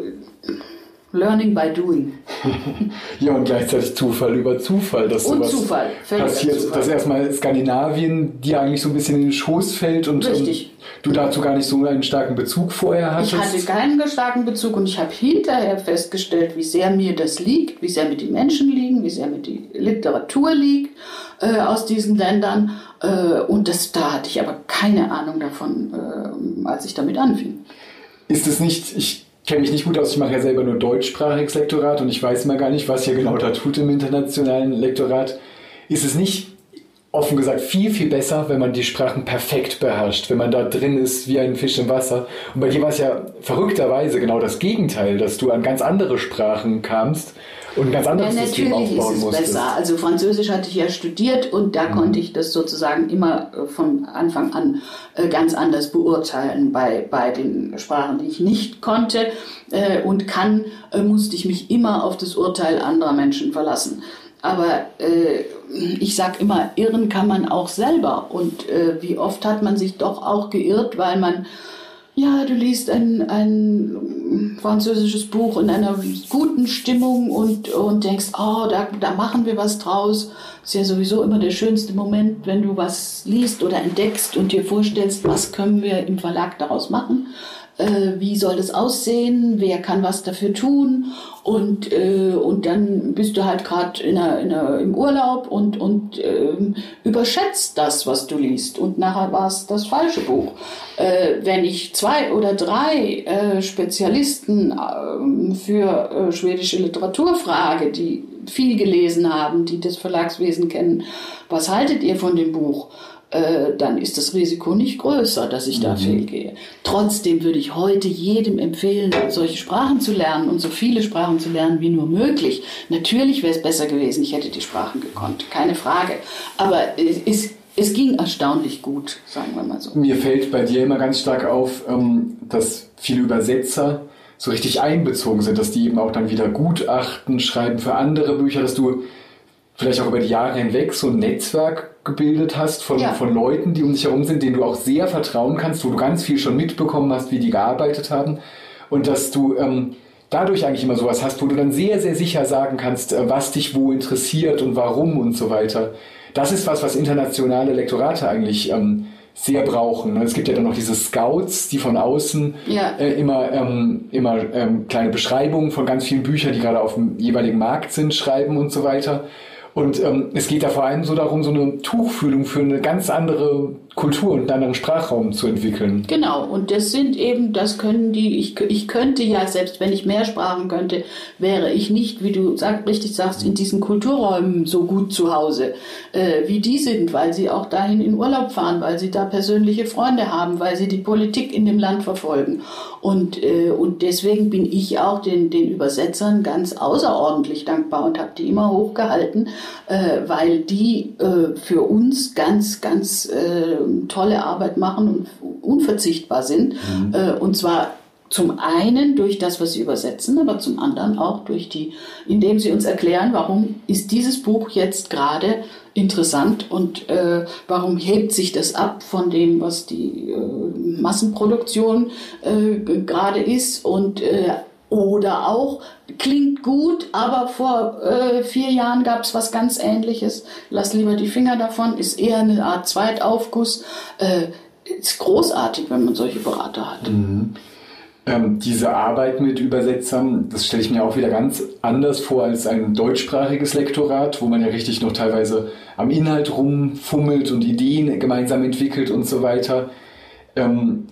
Speaker 1: Learning by doing.
Speaker 2: ja, und gleichzeitig Zufall über Zufall. Dass
Speaker 1: und Zufall.
Speaker 2: Passiert, Zufall. dass erstmal Skandinavien dir eigentlich so ein bisschen in den Schoß fällt und, und, du dazu gar nicht so einen starken Bezug vorher hattest.
Speaker 1: Ich hatte keinen starken Bezug und ich habe hinterher festgestellt, wie sehr mir das liegt, wie sehr mir die Menschen liegen, wie sehr mir die Literatur liegt äh, aus diesen Ländern. Äh, und das, da hatte ich aber keine Ahnung davon, äh, als ich damit anfing.
Speaker 2: Ist es nicht, ich kenne mich nicht gut aus, ich mache ja selber nur deutschsprachiges Lektorat und ich weiß mal gar nicht, was hier genau da tut im internationalen Lektorat. Ist es nicht offen gesagt viel, viel besser, wenn man die Sprachen perfekt beherrscht, wenn man da drin ist wie ein Fisch im Wasser. Und bei dir war es ja verrückterweise genau das Gegenteil, dass du an ganz andere Sprachen kamst und ein ganz anderes ja, System aufbauen
Speaker 1: ist es
Speaker 2: musstest.
Speaker 1: besser. Also Französisch hatte ich ja studiert und da mhm. konnte ich das sozusagen immer äh, von Anfang an äh, ganz anders beurteilen. Bei, bei den Sprachen, die ich nicht konnte äh, und kann, musste ich mich immer auf das Urteil anderer Menschen verlassen. Aber äh, ich sag immer, irren kann man auch selber. Und äh, wie oft hat man sich doch auch geirrt, weil man, ja, du liest ein, ein französisches Buch in einer guten Stimmung und, und denkst, oh, da, da machen wir was draus. ist ja sowieso immer der schönste Moment, wenn du was liest oder entdeckst und dir vorstellst, was können wir im Verlag daraus machen äh, wie soll das aussehen, wer kann was dafür tun und, äh, und dann bist du halt gerade im Urlaub und, und äh, überschätzt das, was du liest und nachher war es das falsche Buch. Äh, wenn ich zwei oder drei äh, Spezialisten äh, für äh, schwedische Literatur frage, die viel gelesen haben, die das Verlagswesen kennen, was haltet ihr von dem Buch? Äh, dann ist das Risiko nicht größer, dass ich da mhm. fehlgehe. Trotzdem würde ich heute jedem empfehlen, solche Sprachen zu lernen und so viele Sprachen zu lernen wie nur möglich. Natürlich wäre es besser gewesen, ich hätte die Sprachen gekonnt, keine Frage. Aber es, es ging erstaunlich gut, sagen wir mal so.
Speaker 2: Mir fällt bei dir immer ganz stark auf, ähm, dass viele Übersetzer so richtig einbezogen sind, dass die eben auch dann wieder Gutachten schreiben für andere Bücher, dass du vielleicht auch über die Jahre hinweg so ein Netzwerk gebildet hast von, ja. von Leuten, die um dich herum sind, denen du auch sehr vertrauen kannst, wo du ganz viel schon mitbekommen hast, wie die gearbeitet haben und dass du ähm, dadurch eigentlich immer sowas hast, wo du dann sehr, sehr sicher sagen kannst, äh, was dich wo interessiert und warum und so weiter. Das ist was, was internationale Lektorate eigentlich ähm, sehr brauchen. Es gibt ja dann noch diese Scouts, die von außen ja. äh, immer, ähm, immer ähm, kleine Beschreibungen von ganz vielen Büchern, die gerade auf dem jeweiligen Markt sind, schreiben und so weiter. Und ähm, es geht da vor allem so darum, so eine Tuchfühlung für eine ganz andere Kultur und einen anderen Sprachraum zu entwickeln.
Speaker 1: Genau, und das sind eben, das können die, ich, ich könnte ja, selbst wenn ich mehr Sprachen könnte, wäre ich nicht, wie du sag, richtig sagst, in diesen Kulturräumen so gut zu Hause, äh, wie die sind, weil sie auch dahin in Urlaub fahren, weil sie da persönliche Freunde haben, weil sie die Politik in dem Land verfolgen. Und, äh, und deswegen bin ich auch den, den Übersetzern ganz außerordentlich dankbar und habe die immer hochgehalten, äh, weil die äh, für uns ganz, ganz äh, tolle Arbeit machen und unverzichtbar sind. Mhm. Äh, und zwar zum einen durch das, was sie übersetzen, aber zum anderen auch durch die, indem sie uns erklären, warum ist dieses Buch jetzt gerade interessant und äh, warum hebt sich das ab von dem, was die äh, Massenproduktion äh, gerade ist und äh, oder auch, klingt gut, aber vor äh, vier Jahren gab es was ganz Ähnliches. Lass lieber die Finger davon, ist eher eine Art Zweitaufguss. Äh, ist großartig, wenn man solche Berater hat.
Speaker 2: Mhm. Ähm, diese Arbeit mit Übersetzern, das stelle ich mir auch wieder ganz anders vor als ein deutschsprachiges Lektorat, wo man ja richtig noch teilweise am Inhalt rumfummelt und Ideen gemeinsam entwickelt und so weiter. Ähm,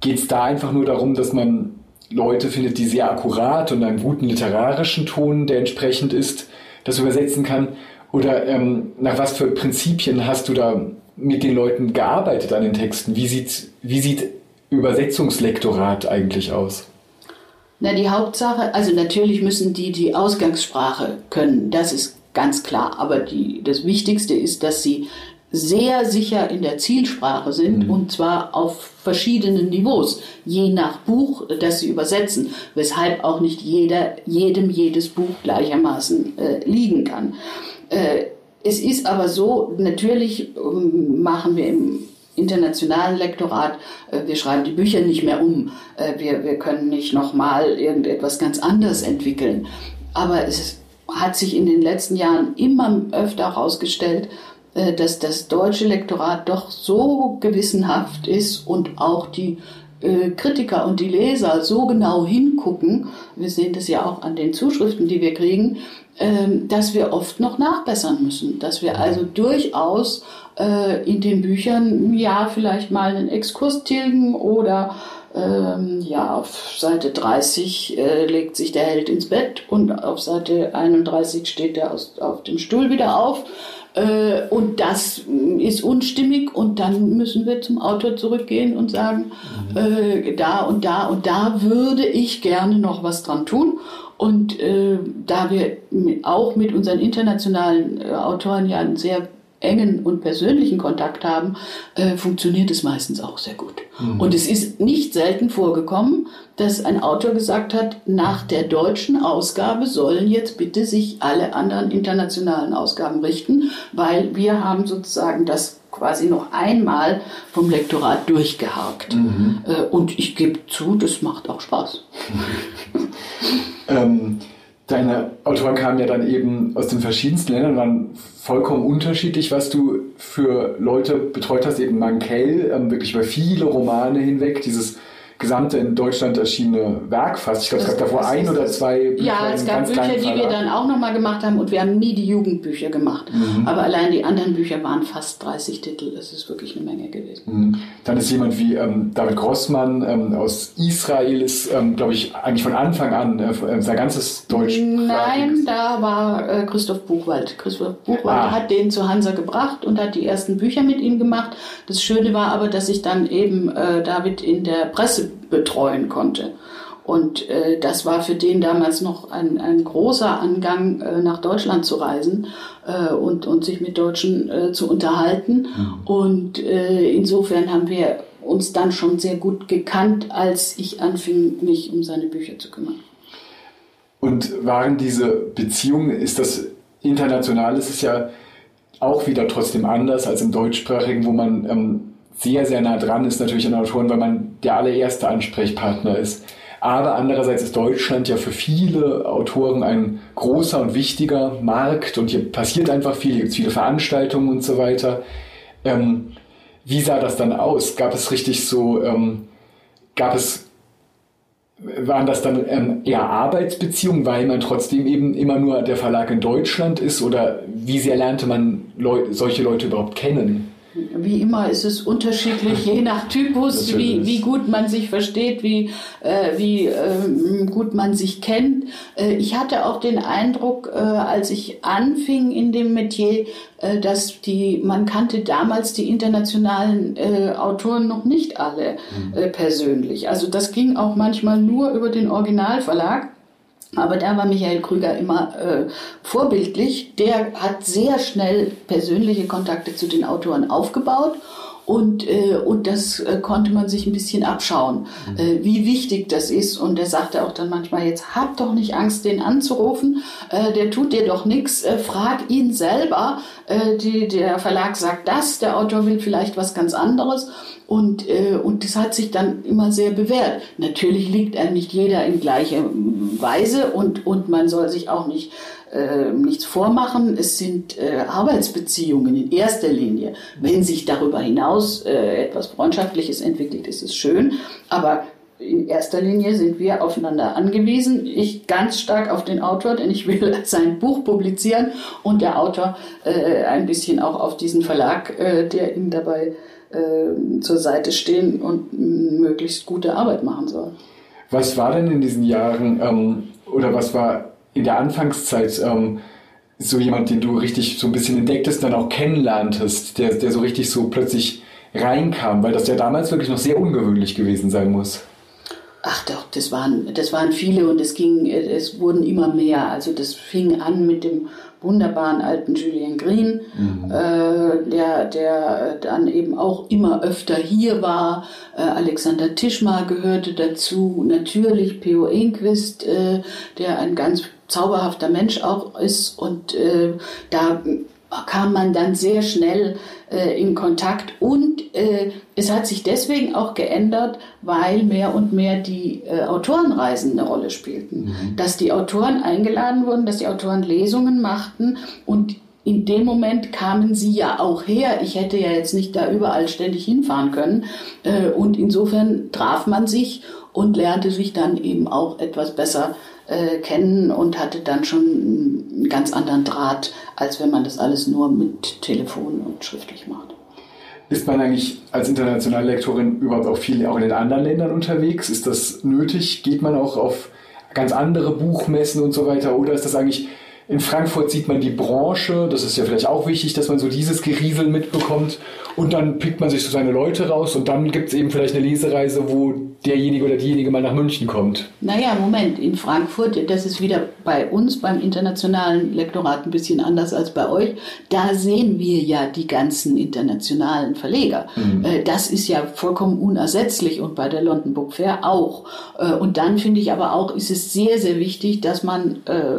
Speaker 2: Geht es da einfach nur darum, dass man Leute findet, die sehr akkurat und einen guten literarischen Ton, der entsprechend ist, das übersetzen kann? Oder ähm, nach was für Prinzipien hast du da mit den Leuten gearbeitet an den Texten? Wie sieht, wie sieht Übersetzungslektorat eigentlich aus?
Speaker 1: Na, die Hauptsache, also natürlich müssen die die Ausgangssprache können, das ist ganz klar. Aber die, das Wichtigste ist, dass sie sehr sicher in der Zielsprache sind mhm. und zwar auf verschiedenen Niveaus, je nach Buch, das sie übersetzen, weshalb auch nicht jeder, jedem jedes Buch gleichermaßen äh, liegen kann. Äh, es ist aber so, natürlich ähm, machen wir im internationalen Lektorat, äh, wir schreiben die Bücher nicht mehr um, äh, wir, wir können nicht nochmal irgendetwas ganz anderes entwickeln. Aber es hat sich in den letzten Jahren immer öfter herausgestellt, dass das deutsche Lektorat doch so gewissenhaft ist und auch die äh, Kritiker und die Leser so genau hingucken, wir sehen das ja auch an den Zuschriften, die wir kriegen, ähm, dass wir oft noch nachbessern müssen, dass wir also durchaus äh, in den Büchern ja vielleicht mal einen Exkurs tilgen oder ähm, ja, auf Seite 30 äh, legt sich der Held ins Bett und auf Seite 31 steht er aus, auf dem Stuhl wieder auf. Äh, und das ist unstimmig und dann müssen wir zum Autor zurückgehen und sagen, mhm. äh, da und da und da würde ich gerne noch was dran tun. Und äh, da wir auch mit unseren internationalen äh, Autoren ja einen sehr engen und persönlichen Kontakt haben, äh, funktioniert es meistens auch sehr gut. Mhm. Und es ist nicht selten vorgekommen, dass ein Autor gesagt hat, nach der deutschen Ausgabe sollen jetzt bitte sich alle anderen internationalen Ausgaben richten, weil wir haben sozusagen das quasi noch einmal vom Lektorat durchgehakt. Mhm. Äh, und ich gebe zu, das macht auch Spaß.
Speaker 2: ähm, deine Autoren kamen ja dann eben aus den verschiedensten Ländern, waren vollkommen unterschiedlich, was du für Leute betreut hast. Eben Mankell, ähm, wirklich über viele Romane hinweg, dieses gesamte in Deutschland erschienene Werk fast. Ich glaube, es gab davor ein oder zwei
Speaker 1: Bücher. Ja, es gab Bücher, die wir dann auch nochmal gemacht haben und wir haben nie die Jugendbücher gemacht. Mhm. Aber allein die anderen Bücher waren fast 30 Titel. Das ist wirklich eine Menge gewesen. Mhm.
Speaker 2: Dann ist jemand wie ähm, David Grossmann ähm, aus Israel, ist, ähm, glaube ich, eigentlich von Anfang an äh, sein ganzes Deutsch.
Speaker 1: Nein, da war äh, Christoph Buchwald. Christoph Buchwald ah. hat den zu Hansa gebracht und hat die ersten Bücher mit ihm gemacht. Das Schöne war aber, dass ich dann eben äh, David in der Presse betreuen konnte. Und äh, das war für den damals noch ein, ein großer Angang, äh, nach Deutschland zu reisen äh, und, und sich mit Deutschen äh, zu unterhalten. Mhm. Und äh, insofern haben wir uns dann schon sehr gut gekannt, als ich anfing, mich um seine Bücher zu kümmern.
Speaker 2: Und waren diese Beziehungen, ist das international, ist es ja auch wieder trotzdem anders als im deutschsprachigen, wo man ähm, sehr, sehr nah dran ist natürlich an Autoren, weil man der allererste Ansprechpartner ist. Aber andererseits ist Deutschland ja für viele Autoren ein großer und wichtiger Markt und hier passiert einfach viel, hier gibt es viele Veranstaltungen und so weiter. Ähm, wie sah das dann aus? Gab es richtig so, ähm, gab es, waren das dann ähm, eher Arbeitsbeziehungen, weil man trotzdem eben immer nur der Verlag in Deutschland ist oder wie sehr lernte man Leu solche Leute überhaupt kennen?
Speaker 1: Wie immer ist es unterschiedlich, je nach Typus, wie, wie gut man sich versteht, wie, äh, wie äh, gut man sich kennt. Äh, ich hatte auch den Eindruck, äh, als ich anfing in dem Metier, äh, dass die, man kannte damals die internationalen äh, Autoren noch nicht alle mhm. persönlich. Also das ging auch manchmal nur über den Originalverlag. Aber da war Michael Krüger immer äh, vorbildlich. Der hat sehr schnell persönliche Kontakte zu den Autoren aufgebaut und, äh, und das äh, konnte man sich ein bisschen abschauen, mhm. äh, wie wichtig das ist. Und er sagte auch dann manchmal, jetzt hab doch nicht Angst, den anzurufen, äh, der tut dir doch nichts, äh, frag ihn selber. Äh, die, der Verlag sagt das, der Autor will vielleicht was ganz anderes. Und, äh, und das hat sich dann immer sehr bewährt. Natürlich liegt einem nicht jeder in gleicher Weise und, und man soll sich auch nicht äh, nichts vormachen. Es sind äh, Arbeitsbeziehungen in erster Linie. Wenn sich darüber hinaus äh, etwas Freundschaftliches entwickelt, ist es schön. Aber in erster Linie sind wir aufeinander angewiesen. Ich ganz stark auf den Autor, denn ich will sein Buch publizieren und der Autor äh, ein bisschen auch auf diesen Verlag, äh, der ihm dabei äh, zur Seite stehen und möglichst gute Arbeit machen soll.
Speaker 2: Was war denn in diesen Jahren ähm, oder was war in der Anfangszeit ähm, so jemand, den du richtig so ein bisschen entdecktest, dann auch kennenlerntest, der, der so richtig so plötzlich reinkam, weil das ja damals wirklich noch sehr ungewöhnlich gewesen sein muss?
Speaker 1: Ach doch, das waren, das waren viele und es ging, es wurden immer mehr. Also das fing an mit dem wunderbaren alten Julien Green, mhm. äh, der, der dann eben auch immer öfter hier war. Äh, Alexander Tischmar gehörte dazu, natürlich P.O. Enquist, äh, der ein ganz zauberhafter Mensch auch ist und äh, da kam man dann sehr schnell äh, in Kontakt und äh, es hat sich deswegen auch geändert, weil mehr und mehr die äh, Autorenreisen eine Rolle spielten. Mhm. Dass die Autoren eingeladen wurden, dass die Autoren Lesungen machten und in dem Moment kamen sie ja auch her. Ich hätte ja jetzt nicht da überall ständig hinfahren können. Äh, und insofern traf man sich und lernte sich dann eben auch etwas besser äh, kennen und hatte dann schon einen ganz anderen Draht, als wenn man das alles nur mit Telefon und schriftlich macht.
Speaker 2: Ist man eigentlich als internationale Lektorin überhaupt auch viel auch in den anderen Ländern unterwegs? Ist das nötig? Geht man auch auf ganz andere Buchmessen und so weiter? Oder ist das eigentlich in Frankfurt sieht man die Branche, das ist ja vielleicht auch wichtig, dass man so dieses Geriesel mitbekommt und dann pickt man sich so seine Leute raus und dann gibt es eben vielleicht eine Lesereise, wo derjenige oder diejenige mal nach München kommt.
Speaker 1: Naja, Moment, in Frankfurt, das ist wieder bei uns beim internationalen Lektorat ein bisschen anders als bei euch, da sehen wir ja die ganzen internationalen Verleger. Mhm. Äh, das ist ja vollkommen unersetzlich und bei der London Book Fair auch. Äh, und dann finde ich aber auch, ist es sehr, sehr wichtig, dass man äh,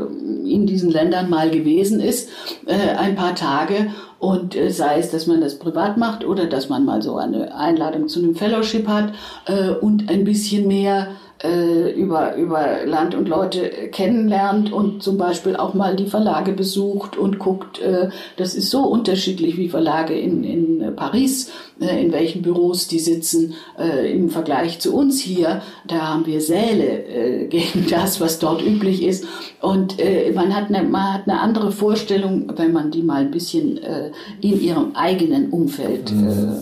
Speaker 1: in diesen Ländern mal gewesen ist, ein paar Tage und äh, sei es, dass man das privat macht oder dass man mal so eine Einladung zu einem Fellowship hat äh, und ein bisschen mehr äh, über, über Land und Leute kennenlernt und zum Beispiel auch mal die Verlage besucht und guckt, äh, das ist so unterschiedlich wie Verlage in, in Paris, äh, in welchen Büros die sitzen, äh, im Vergleich zu uns hier. Da haben wir Säle äh, gegen das, was dort üblich ist. Und äh, man, hat eine, man hat eine andere Vorstellung, wenn man die mal ein bisschen äh, in ihrem eigenen Umfeld mhm.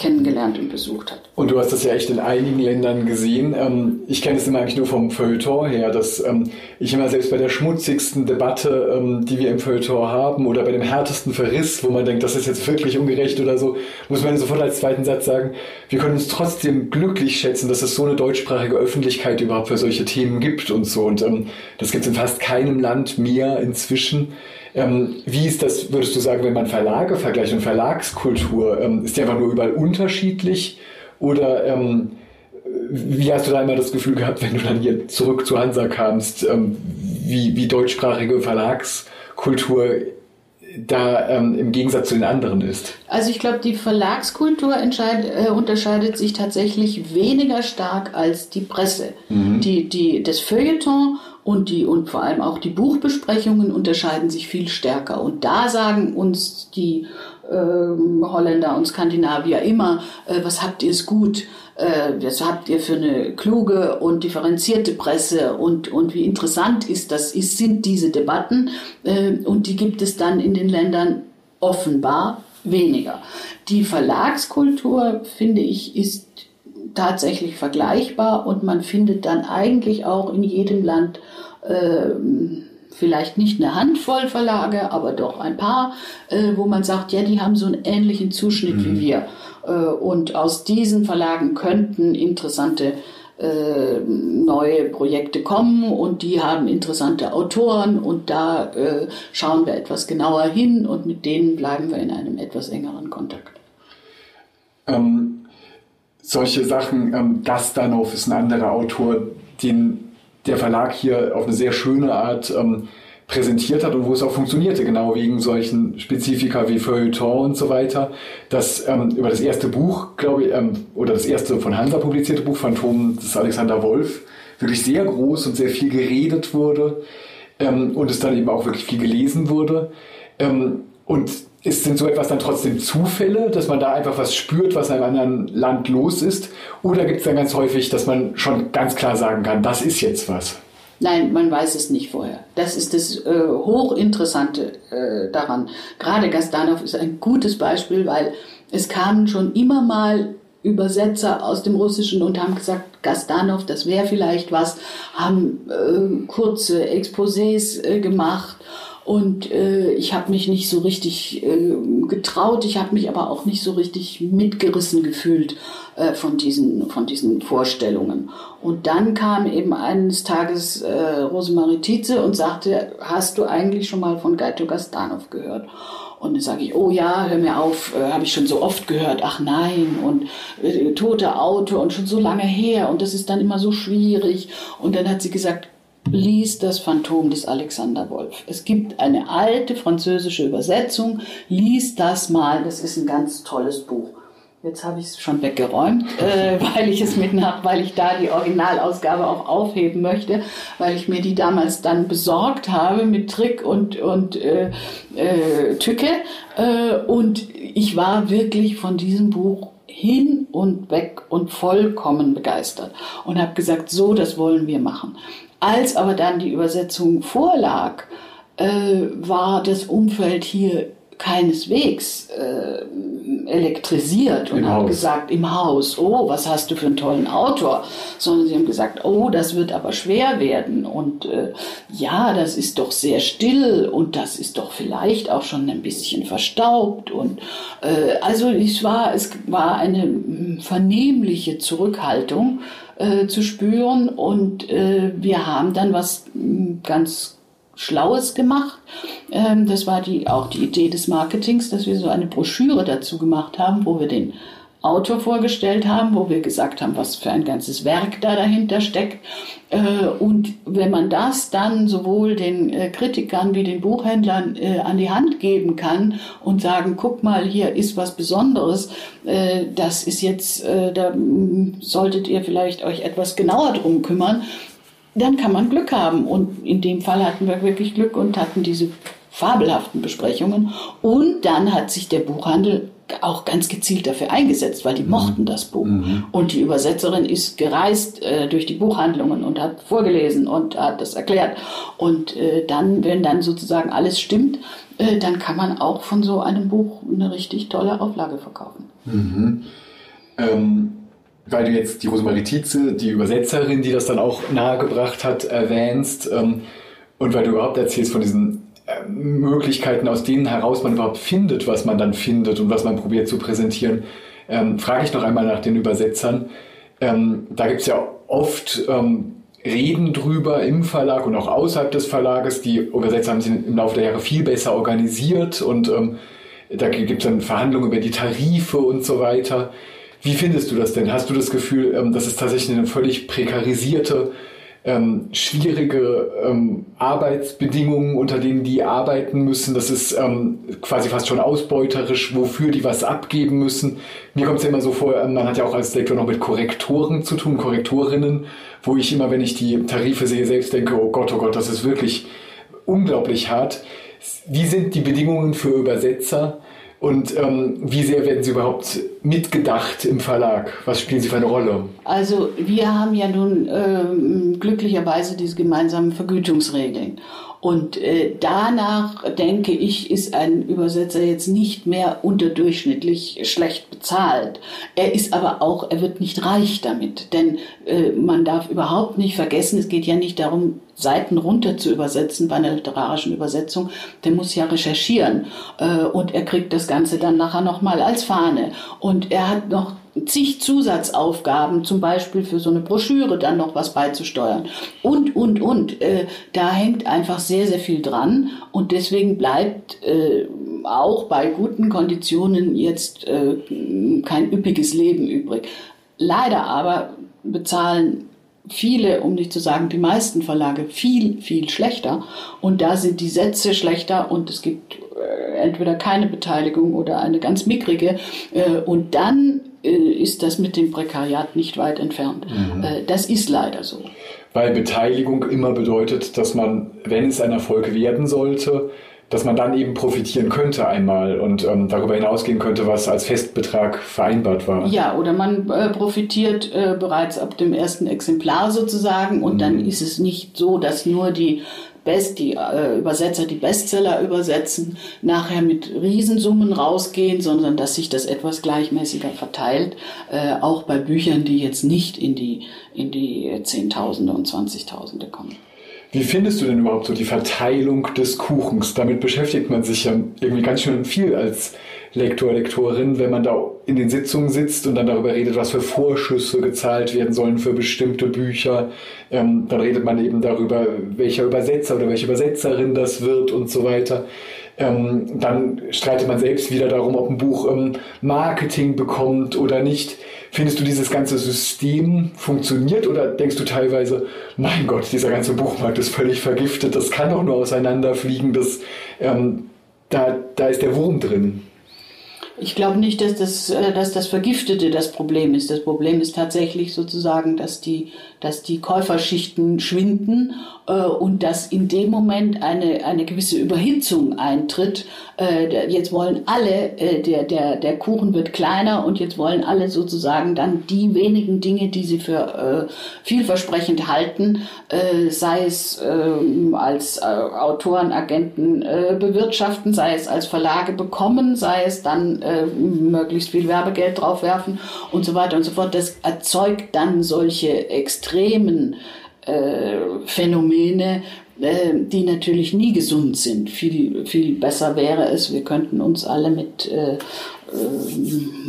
Speaker 1: Kennengelernt und besucht hat.
Speaker 2: Und du hast das ja echt in einigen Ländern gesehen. Ähm, ich kenne es immer eigentlich nur vom Feuilleton her, dass ähm, ich immer selbst bei der schmutzigsten Debatte, ähm, die wir im Feuilleton haben, oder bei dem härtesten Verriss, wo man denkt, das ist jetzt wirklich ungerecht oder so, muss man sofort als zweiten Satz sagen, wir können uns trotzdem glücklich schätzen, dass es so eine deutschsprachige Öffentlichkeit überhaupt für solche Themen gibt und so. Und das gibt es in fast keinem Land mehr inzwischen. Ähm, wie ist das, würdest du sagen, wenn man Verlage vergleicht und Verlagskultur, ähm, ist die einfach nur überall unterschiedlich? Oder ähm, wie hast du da immer das Gefühl gehabt, wenn du dann hier zurück zu Hansa kamst, ähm, wie, wie deutschsprachige Verlagskultur da ähm, im Gegensatz zu den anderen ist?
Speaker 1: Also ich glaube, die Verlagskultur äh, unterscheidet sich tatsächlich weniger stark als die Presse. Mhm. Die, die, das Feuilleton und die und vor allem auch die Buchbesprechungen unterscheiden sich viel stärker. Und da sagen uns die äh, Holländer und Skandinavier immer, äh, was habt ihr es gut, äh, was habt ihr für eine kluge und differenzierte Presse und, und wie interessant ist das, ist, sind diese Debatten äh, und die gibt es dann in den Ländern offenbar weniger. Die Verlagskultur, finde ich, ist tatsächlich vergleichbar und man findet dann eigentlich auch in jedem Land äh, vielleicht nicht eine Handvoll Verlage, aber doch ein paar, äh, wo man sagt, ja, die haben so einen ähnlichen Zuschnitt mhm. wie wir. Äh, und aus diesen Verlagen könnten interessante äh, neue Projekte kommen und die haben interessante Autoren und da äh, schauen wir etwas genauer hin und mit denen bleiben wir in einem etwas engeren Kontakt.
Speaker 2: Ähm, solche Sachen, ähm, Gastanov ist ein anderer Autor, den der Verlag hier auf eine sehr schöne Art ähm, präsentiert hat und wo es auch funktionierte, genau wegen solchen Spezifika wie Feuilleton und so weiter. Das ähm, über das erste Buch, glaube ich, ähm, oder das erste von Hansa publizierte Buch, Phantom des Alexander Wolf, wirklich sehr groß und sehr viel geredet wurde ähm, und es dann eben auch wirklich viel gelesen wurde. Ähm, und ist, sind so etwas dann trotzdem Zufälle, dass man da einfach was spürt, was in einem anderen Land los ist? Oder gibt es dann ganz häufig, dass man schon ganz klar sagen kann, das ist jetzt was?
Speaker 1: Nein, man weiß es nicht vorher. Das ist das äh, Hochinteressante äh, daran. Gerade Gastanov ist ein gutes Beispiel, weil es kamen schon immer mal Übersetzer aus dem Russischen und haben gesagt, Gastanov, das wäre vielleicht was, haben äh, kurze Exposés äh, gemacht Und äh, ich habe mich nicht so richtig äh, getraut, ich habe mich aber auch nicht so richtig mitgerissen gefühlt äh, von, diesen, von diesen Vorstellungen. Und dann kam eben eines Tages äh, Rosemarie Tietze und sagte, hast du eigentlich schon mal von Gaito Gastanov gehört? Und dann sage ich, oh ja, hör mir auf, äh, habe ich schon so oft gehört, ach nein, und äh, tote Auto und schon so lange her und das ist dann immer so schwierig. Und dann hat sie gesagt, lies das Phantom des Alexander Wolf. Es gibt eine alte französische Übersetzung, lies das mal, das ist ein ganz tolles Buch. Jetzt habe ich es schon weggeräumt, äh, weil ich es mit nach, weil ich da die Originalausgabe auch aufheben möchte, weil ich mir die damals dann besorgt habe mit Trick und und äh, äh, Tücke äh, und ich war wirklich von diesem Buch hin und weg und vollkommen begeistert und habe gesagt, so das wollen wir machen. Als aber dann die Übersetzung vorlag, äh, war das Umfeld hier keineswegs äh, elektrisiert und haben gesagt im Haus, oh, was hast du für einen tollen Autor, sondern sie haben gesagt, oh, das wird aber schwer werden und äh, ja, das ist doch sehr still und das ist doch vielleicht auch schon ein bisschen verstaubt und äh, also es war es war eine hm, vernehmliche Zurückhaltung äh, zu spüren und äh, wir haben dann was hm, ganz Schlaues gemacht. Ähm, das war die, auch die Idee des Marketings, dass wir so eine Broschüre dazu gemacht haben, wo wir den Autor vorgestellt haben, wo wir gesagt haben, was für ein ganzes Werk da dahinter steckt. Äh, und wenn man das dann sowohl den äh, Kritikern wie den Buchhändlern äh, an die Hand geben kann und sagen, guck mal, hier ist was Besonderes, das ist jetzt, da solltet ihr vielleicht euch etwas genauer drum kümmern, dann kann man Glück haben. Und in dem Fall hatten wir wirklich Glück und hatten diese fabelhaften Besprechungen. Und dann hat sich der Buchhandel auch ganz gezielt dafür eingesetzt, weil die mhm. mochten das Buch. Mhm. Und die Übersetzerin ist gereist äh, durch die Buchhandlungen und hat vorgelesen und hat das erklärt. Und äh, dann, wenn dann sozusagen alles stimmt, äh, dann kann man auch von so einem Buch eine richtig tolle Auflage verkaufen.
Speaker 2: Mhm. Ähm weil du jetzt die Rosemarie Tietze, die Übersetzerin, die das dann auch nahegebracht hat, erwähnst ähm, und weil du überhaupt erzählst von diesen Möglichkeiten, aus denen heraus man überhaupt findet, was man dann findet und was man probiert zu präsentieren, ähm, frage ich noch einmal nach den Übersetzern. Ähm, da gibt es ja oft ähm, Reden drüber im Verlag und auch außerhalb des Verlages. Die Übersetzer haben sich im Laufe der Jahre viel besser organisiert und ähm, da gibt es dann Verhandlungen über die Tarife und so weiter. Wie findest du das denn? Hast du das Gefühl, ähm, dass es tatsächlich eine völlig prekarisierte, ähm, schwierige ähm, Arbeitsbedingungen, unter denen die arbeiten müssen. Das ist ähm, quasi fast schon ausbeuterisch, wofür die was abgeben müssen. Mir kommt es ja immer so vor, ähm, man hat ja auch als Lektor noch mit Korrektoren zu tun, Korrektorinnen, wo ich immer, wenn ich die Tarife sehe, selbst denke, oh Gott, oh Gott, das ist wirklich unglaublich hart. Wie sind die Bedingungen für Übersetzer? Und ähm, wie sehr werden Sie überhaupt mitgedacht im Verlag? Was spielen Sie für eine Rolle?
Speaker 1: Also wir haben ja nun ähm, glücklicherweise diese gemeinsamen Vergütungsregeln. Und äh, danach, denke ich, ist ein Übersetzer jetzt nicht mehr unterdurchschnittlich schlecht bezahlt. Er ist aber auch, er wird nicht reich damit. Denn äh, man darf überhaupt nicht vergessen, es geht ja nicht darum, Seiten runter zu übersetzen bei einer literarischen Übersetzung, der muss ja recherchieren äh, und er kriegt das Ganze dann nachher nochmal als Fahne. Und er hat noch zig Zusatzaufgaben, zum Beispiel für so eine Broschüre dann noch was beizusteuern. Und, und, und. Äh, da hängt einfach sehr, sehr viel dran. Und deswegen bleibt äh, auch bei guten Konditionen jetzt äh, kein üppiges Leben übrig. Leider aber bezahlen viele, um nicht zu sagen die meisten Verlage viel, viel schlechter. Und da sind die Sätze schlechter und es gibt äh, entweder keine Beteiligung oder eine ganz mickrige. Äh, und dann ist das mit dem Prekariat nicht weit entfernt. Mhm. Das ist leider so.
Speaker 2: Weil Beteiligung immer bedeutet, dass man, wenn es ein Erfolg werden sollte, dass man dann eben profitieren könnte einmal und ähm, darüber hinausgehen könnte, was als Festbetrag vereinbart war.
Speaker 1: Ja, oder man äh, profitiert äh, bereits ab dem ersten Exemplar sozusagen und mhm. dann ist es nicht so, dass nur die Best, die äh, Übersetzer, die Bestseller übersetzen, nachher mit Riesensummen rausgehen, sondern dass sich das etwas gleichmäßiger verteilt, äh, auch bei Büchern, die jetzt nicht in die, in die Zehntausende und Zwanzigtausende kommen.
Speaker 2: Wie findest du denn überhaupt so die Verteilung des Kuchens? Damit beschäftigt man sich ja irgendwie ganz schön viel als Lektor, Lektorin, wenn man da in den Sitzungen sitzt und dann darüber redet, was für Vorschüsse gezahlt werden sollen für bestimmte Bücher. Ähm, dann redet man eben darüber, welcher Übersetzer oder welche Übersetzerin das wird und so weiter. Ähm, dann streitet man selbst wieder darum, ob ein Buch ähm, Marketing bekommt oder nicht. Findest du dieses ganze System funktioniert oder denkst du teilweise, mein Gott, dieser ganze Buchmarkt ist völlig vergiftet, das kann doch nur auseinanderfliegen, das, ähm, da, da ist der Wurm drin?
Speaker 1: Ich glaube nicht, dass das, äh, dass das Vergiftete das Problem ist. Das Problem ist tatsächlich sozusagen, dass die, dass die Käuferschichten schwinden und dass in dem Moment eine, eine gewisse Überhitzung eintritt. Äh, jetzt wollen alle, äh, der, der, der Kuchen wird kleiner und jetzt wollen alle sozusagen dann die wenigen Dinge, die sie für äh, vielversprechend halten, äh, sei es ähm, als Autoren, Agenten bewirtschaften, sei es als Verlage bekommen, sei es dann äh, möglichst viel Werbegeld draufwerfen und so weiter und so fort. Das erzeugt dann solche extremen äh, Phänomene, äh, die natürlich nie gesund sind. Viel, viel besser wäre es, wir könnten uns alle mit äh, äh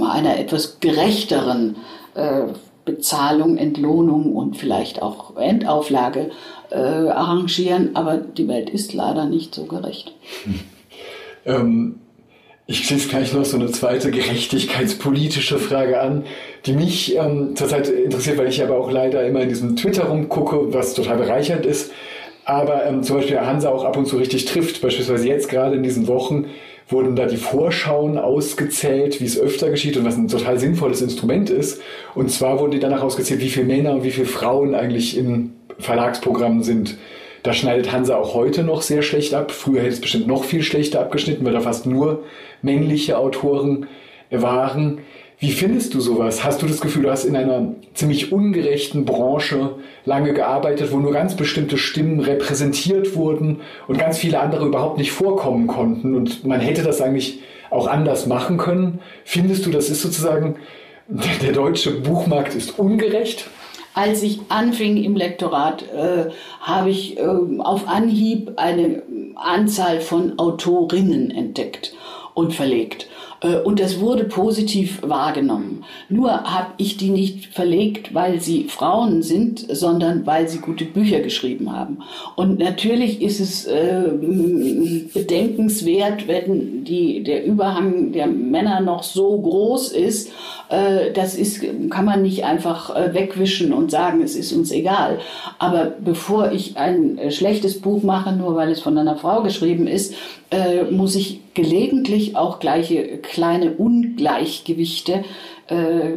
Speaker 1: einer etwas gerechteren äh, Bezahlung, Entlohnung und vielleicht auch Endauflage arrangieren, aber die Welt ist leider nicht so gerecht. Hm.
Speaker 2: Ähm, ich schließe gleich noch so eine zweite gerechtigkeitspolitische Frage an, die mich ähm, zurzeit interessiert, weil ich aber auch leider immer in diesem Twitter rumgucke, was total bereichernd ist. Aber ähm, zum Beispiel Hansa auch ab und zu richtig trifft. Beispielsweise jetzt gerade in diesen Wochen wurden da die Vorschauen ausgezählt, wie es öfter geschieht und was ein total sinnvolles Instrument ist. Und zwar wurden die danach ausgezählt, wie viele Männer und wie viele Frauen eigentlich in Verlagsprogrammen sind. Da schneidet Hansa auch heute noch sehr schlecht ab. Früher hätte es bestimmt noch viel schlechter abgeschnitten, weil da fast nur männliche Autoren waren. Wie findest du sowas? Hast du das Gefühl, du hast in einer ziemlich ungerechten Branche lange gearbeitet, wo nur ganz bestimmte Stimmen repräsentiert wurden und ganz viele andere überhaupt nicht vorkommen konnten und man hätte das eigentlich auch anders machen können? Findest du, das ist sozusagen, der deutsche Buchmarkt ist ungerecht?
Speaker 1: Als ich anfing im Lektorat, äh, habe ich äh, auf Anhieb eine Anzahl von Autorinnen entdeckt und verlegt. Äh, und das wurde positiv wahrgenommen. Nur habe ich die nicht verlegt, weil sie Frauen sind, sondern weil sie gute Bücher geschrieben haben. Und natürlich ist es äh, bedenkenswert, wenn die, der Überhang der Männer noch so groß ist. Äh, das ist, kann man nicht einfach äh, wegwischen und sagen, es ist uns egal. Aber bevor ich ein äh, schlechtes Buch mache, nur weil es von einer Frau geschrieben ist, äh, muss ich gelegentlich auch gleiche kleine Ungleichgewichte äh,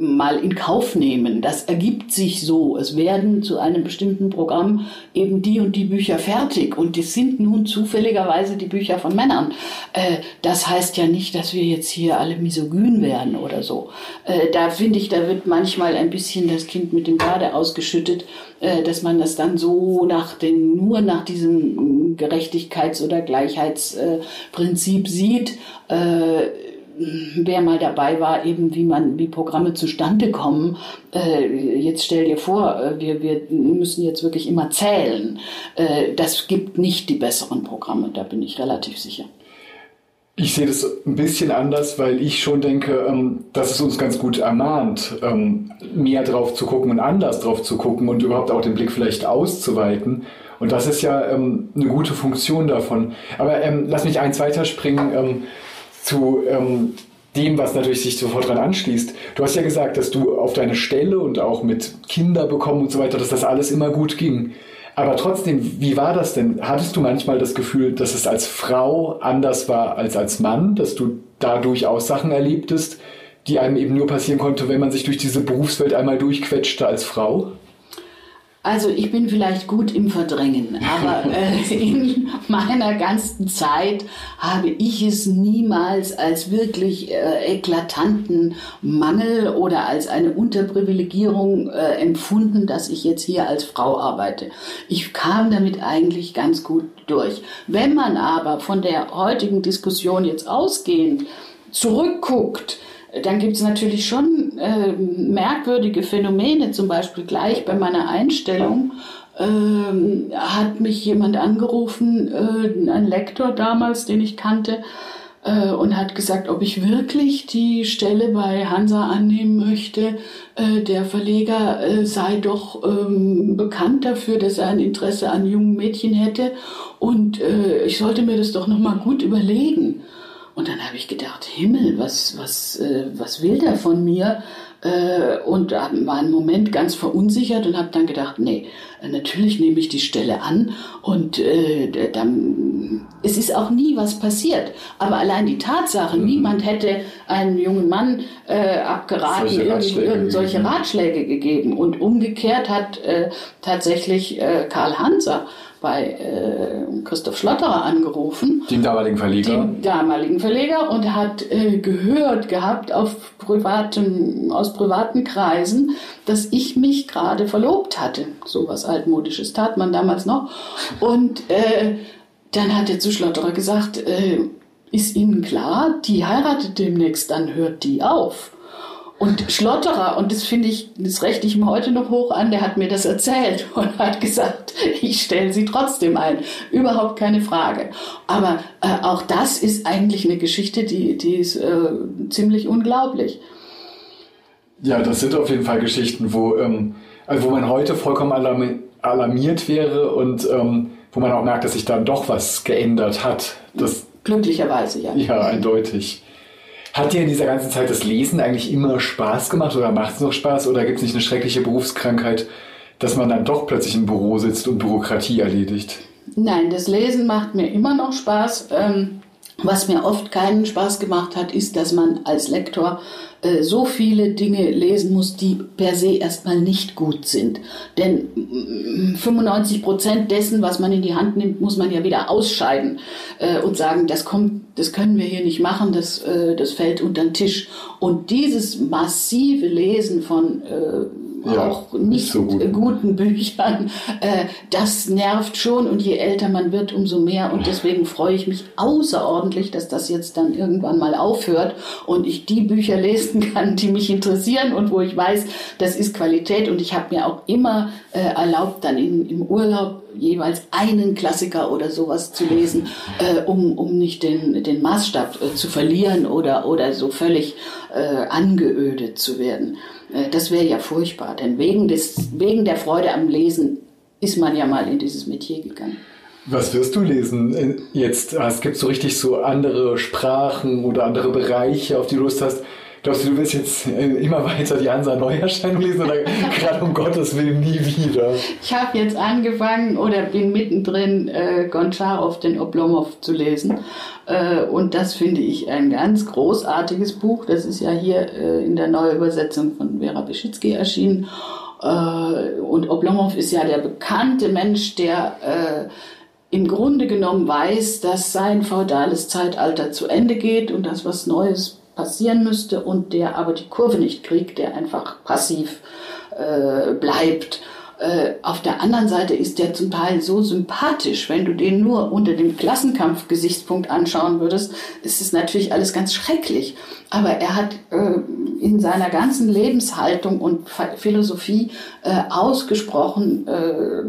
Speaker 1: mal in Kauf nehmen. Das ergibt sich so. Es werden zu einem bestimmten Programm eben die und die Bücher fertig und das sind nun zufälligerweise die Bücher von Männern. Äh, das heißt ja nicht, dass wir jetzt hier alle misogyn werden oder so. Äh, da finde ich, da wird manchmal ein bisschen das Kind mit dem Bade ausgeschüttet, äh, dass man das dann so nach den, nur nach diesem Gerechtigkeits- oder Gleichheitsprinzip sieht wer mal dabei war, eben wie man, wie Programme zustande kommen. Äh, jetzt stell dir vor, äh, wir, wir müssen jetzt wirklich immer zählen. Äh, das gibt nicht die besseren Programme, da bin ich relativ sicher.
Speaker 2: Ich sehe das ein bisschen anders, weil ich schon denke, ähm, dass es uns ganz gut ermahnt, ähm, mehr drauf zu gucken und anders drauf zu gucken und überhaupt auch den Blick vielleicht auszuweiten. Und das ist ja ähm, eine gute Funktion davon. Aber lass mich eins weiterspringen zu ähm, dem, was natürlich sich sofort dran anschließt. Du hast ja gesagt, dass du auf deine Stelle und auch mit Kinder bekommen und so weiter, dass das alles immer gut ging. Aber trotzdem, wie war das denn? Hattest du manchmal das Gefühl, dass es als Frau anders war als als Mann, dass du da durchaus Sachen erlebtest, die einem eben nur passieren konnte, wenn man sich durch diese Berufswelt einmal durchquetschte als Frau?
Speaker 1: Also ich bin vielleicht gut im Verdrängen, aber äh, in meiner ganzen Zeit habe ich es niemals als wirklich äh, eklatanten Mangel oder als eine Unterprivilegierung äh, empfunden, dass ich jetzt hier als Frau arbeite. Ich kam damit eigentlich ganz gut durch. Wenn man aber von der heutigen Diskussion jetzt ausgehend zurückguckt, dann gibt es natürlich schon äh, merkwürdige Phänomene, zum Beispiel gleich bei meiner Einstellung ähm, hat mich jemand angerufen, äh, ein Lektor damals, den ich kannte, äh, und hat gesagt, ob ich wirklich die Stelle bei Hansa annehmen möchte. Äh, der Verleger äh, sei doch ähm, bekannt dafür, dass er ein Interesse an jungen Mädchen hätte und äh, ich sollte mir das doch noch mal gut überlegen. Und dann habe ich gedacht, Himmel, was, was, äh, was will der von mir? Äh, und war einen Moment ganz verunsichert und habe dann gedacht, nee, natürlich nehme ich die Stelle an und äh, dann, es ist auch nie was passiert. Aber allein die Tatsache, mhm. niemand hätte einem jungen Mann äh, abgeraten, solche Ratschläge, irgend, solche Ratschläge gegeben. Und umgekehrt hat äh, tatsächlich äh, Karl Hanser bei äh, Christoph Schlotterer angerufen.
Speaker 2: Den damaligen Verleger.
Speaker 1: Den damaligen Verleger und hat äh, gehört gehabt auf privaten, aus privaten Kreisen, dass ich mich gerade verlobt hatte. So was altmodisches tat man damals noch. Und äh, dann hat er zu Schlotterer gesagt, äh, ist Ihnen klar, die heiratet demnächst, dann hört die auf. Und Schlotterer, und das finde ich, das rechne ich ihm heute noch hoch an, der hat mir das erzählt und hat gesagt, ich stelle sie trotzdem ein. Überhaupt keine Frage. Aber äh, auch das ist eigentlich eine Geschichte, die, die ist äh, ziemlich unglaublich.
Speaker 2: Ja, das sind auf jeden Fall Geschichten, wo, ähm, also wo man heute vollkommen alarmiert wäre und ähm, wo man auch merkt, dass sich dann doch was geändert hat. Das,
Speaker 1: Glücklicherweise, ja.
Speaker 2: Ja, eindeutig. Hat dir in dieser ganzen Zeit das Lesen eigentlich immer Spaß gemacht oder macht es noch Spaß oder gibt es nicht eine schreckliche Berufskrankheit, dass man dann doch plötzlich im Büro sitzt und Bürokratie erledigt?
Speaker 1: Nein, das Lesen macht mir immer noch Spaß. Ähm, was mir oft keinen Spaß gemacht hat, ist, dass man als Lektor äh, so viele Dinge lesen muss, die per se erstmal nicht gut sind. Denn 95 mm, Prozent dessen, was man in die Hand nimmt, muss man ja wieder ausscheiden äh, und sagen, das kommt, das können wir hier nicht machen, das, äh, das fällt unter den Tisch. Und dieses massive Lesen von äh, ja, auch nicht, so gut. guten Büchern. Äh, das nervt schon und je älter man wird, umso mehr. Und deswegen freue ich mich außerordentlich, dass das jetzt dann irgendwann mal aufhört und ich die Bücher lesen kann, die mich interessieren und wo ich weiß, das ist Qualität. Und ich habe mir auch immer äh, erlaubt, dann in, im Urlaub jeweils einen Klassiker oder sowas zu lesen, äh, um, um nicht den, den Maßstab äh, zu verlieren oder, oder so völlig angeödet zu werden. Äh, das wäre ja furchtbar, denn wegen, des, wegen der Freude am Lesen ist man ja mal in dieses Metier gegangen.
Speaker 2: Was wirst du lesen äh, jetzt? Es gibt so richtig so andere Sprachen oder andere Bereiche, auf die du Lust hast. Glaubst du, du willst jetzt äh, immer weiter die Hansa Neuerscheinung lesen oder gerade um Gottes Willen nie wieder?
Speaker 1: Ich habe jetzt angefangen oder bin mittendrin, äh, Goncharow, den Oblomov zu lesen. Äh, und das finde ich ein ganz großartiges Buch. Das ist ja hier äh, in der Neuübersetzung von Vera Beschitzky erschienen. Äh, und Oblomov ist ja der bekannte Mensch, der äh, im Grunde genommen weiß, dass sein feudales Zeitalter zu Ende geht und dass was Neues passieren müsste und der aber die Kurve nicht kriegt, der einfach passiv äh, bleibt. Äh, auf der anderen Seite ist der zum Teil so sympathisch, wenn du den nur unter dem Klassenkampf-Gesichtspunkt anschauen würdest, ist es natürlich alles ganz schrecklich. Aber er hat äh, in seiner ganzen Lebenshaltung und Philosophie äh, ausgesprochen äh,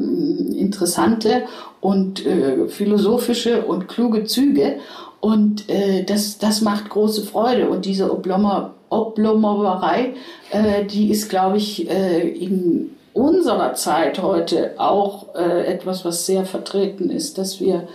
Speaker 1: interessante und philosophische und kluge Züge. Und äh, das, das macht große Freude. Und diese Oblommer, Oblomowerei, äh, die ist, glaube ich, äh, in unserer Zeit heute auch äh, etwas, was sehr vertreten ist, dass wir,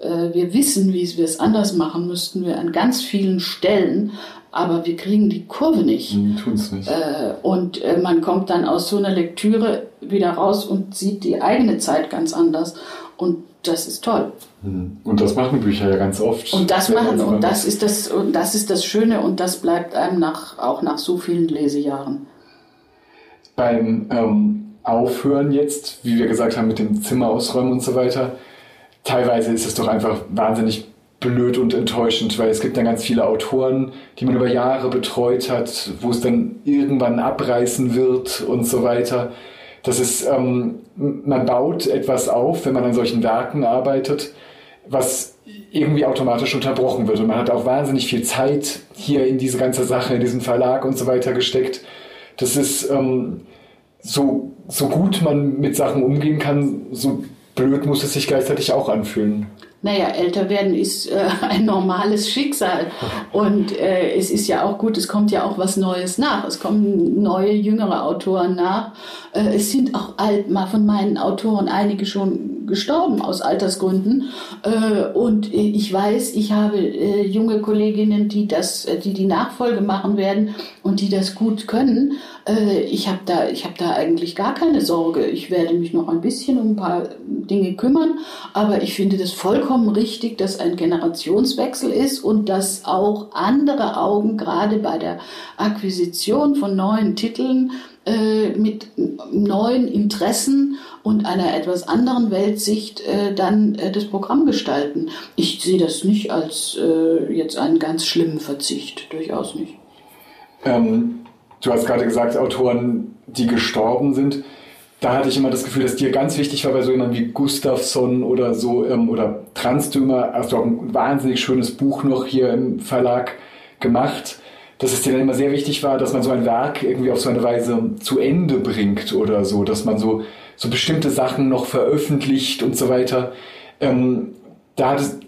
Speaker 1: äh, wir wissen, wie wir es anders machen müssten, wir an ganz vielen Stellen, aber wir kriegen die Kurve nicht.
Speaker 2: Mhm, tun's nicht.
Speaker 1: Äh, und äh, man kommt dann aus so einer Lektüre wieder raus und sieht die eigene Zeit ganz anders. Und das ist toll.
Speaker 2: Hm. Und das machen Bücher ja ganz oft.
Speaker 1: Und das machen und das ist das und das ist das Schöne und das bleibt einem nach auch nach so vielen Lesejahren.
Speaker 2: Beim ähm, Aufhören jetzt, wie wir gesagt haben, mit dem Zimmer ausräumen und so weiter, teilweise ist es doch einfach wahnsinnig blöd und enttäuschend, weil es gibt dann ganz viele Autoren, die man über Jahre betreut hat, wo es dann irgendwann abreißen wird und so weiter. Das ist, ähm, man baut etwas auf, wenn man an solchen Werken arbeitet, was irgendwie automatisch unterbrochen wird. Und man hat auch wahnsinnig viel Zeit hier in diese ganze Sache, in diesen Verlag und so weiter gesteckt. Das ist, ähm, so, so gut man mit Sachen umgehen kann, so blöd muss es sich gleichzeitig auch anfühlen.
Speaker 1: Naja, älter werden ist äh, ein normales Schicksal. Und äh, es ist ja auch gut, es kommt ja auch was Neues nach. Es kommen neue, jüngere Autoren nach. Äh, es sind auch alt, mal von meinen Autoren einige schon gestorben aus Altersgründen. Äh, und ich weiß, ich habe äh, junge Kolleginnen, die das, äh, die die Nachfolge machen werden und die das gut können. Ich habe da, ich habe da eigentlich gar keine Sorge. Ich werde mich noch ein bisschen um ein paar Dinge kümmern, aber ich finde das vollkommen richtig, dass ein Generationswechsel ist und dass auch andere Augen gerade bei der Akquisition von neuen Titeln äh, mit neuen Interessen und einer etwas anderen Weltsicht äh, dann äh, das Programm gestalten. Ich sehe das nicht als äh, jetzt einen ganz schlimmen Verzicht, durchaus nicht.
Speaker 2: Ähm, Du hast gerade gesagt, Autoren, die gestorben sind. Da hatte ich immer das Gefühl, dass dir ganz wichtig war bei so jemandem wie Gustafsson oder so ähm, oder Transdümer, hast du auch ein wahnsinnig schönes Buch noch hier im Verlag gemacht, dass es dir dann immer sehr wichtig war, dass man so ein Werk irgendwie auf so eine Weise zu Ende bringt oder so, dass man so, so bestimmte Sachen noch veröffentlicht und so weiter. Ähm, da hat, es,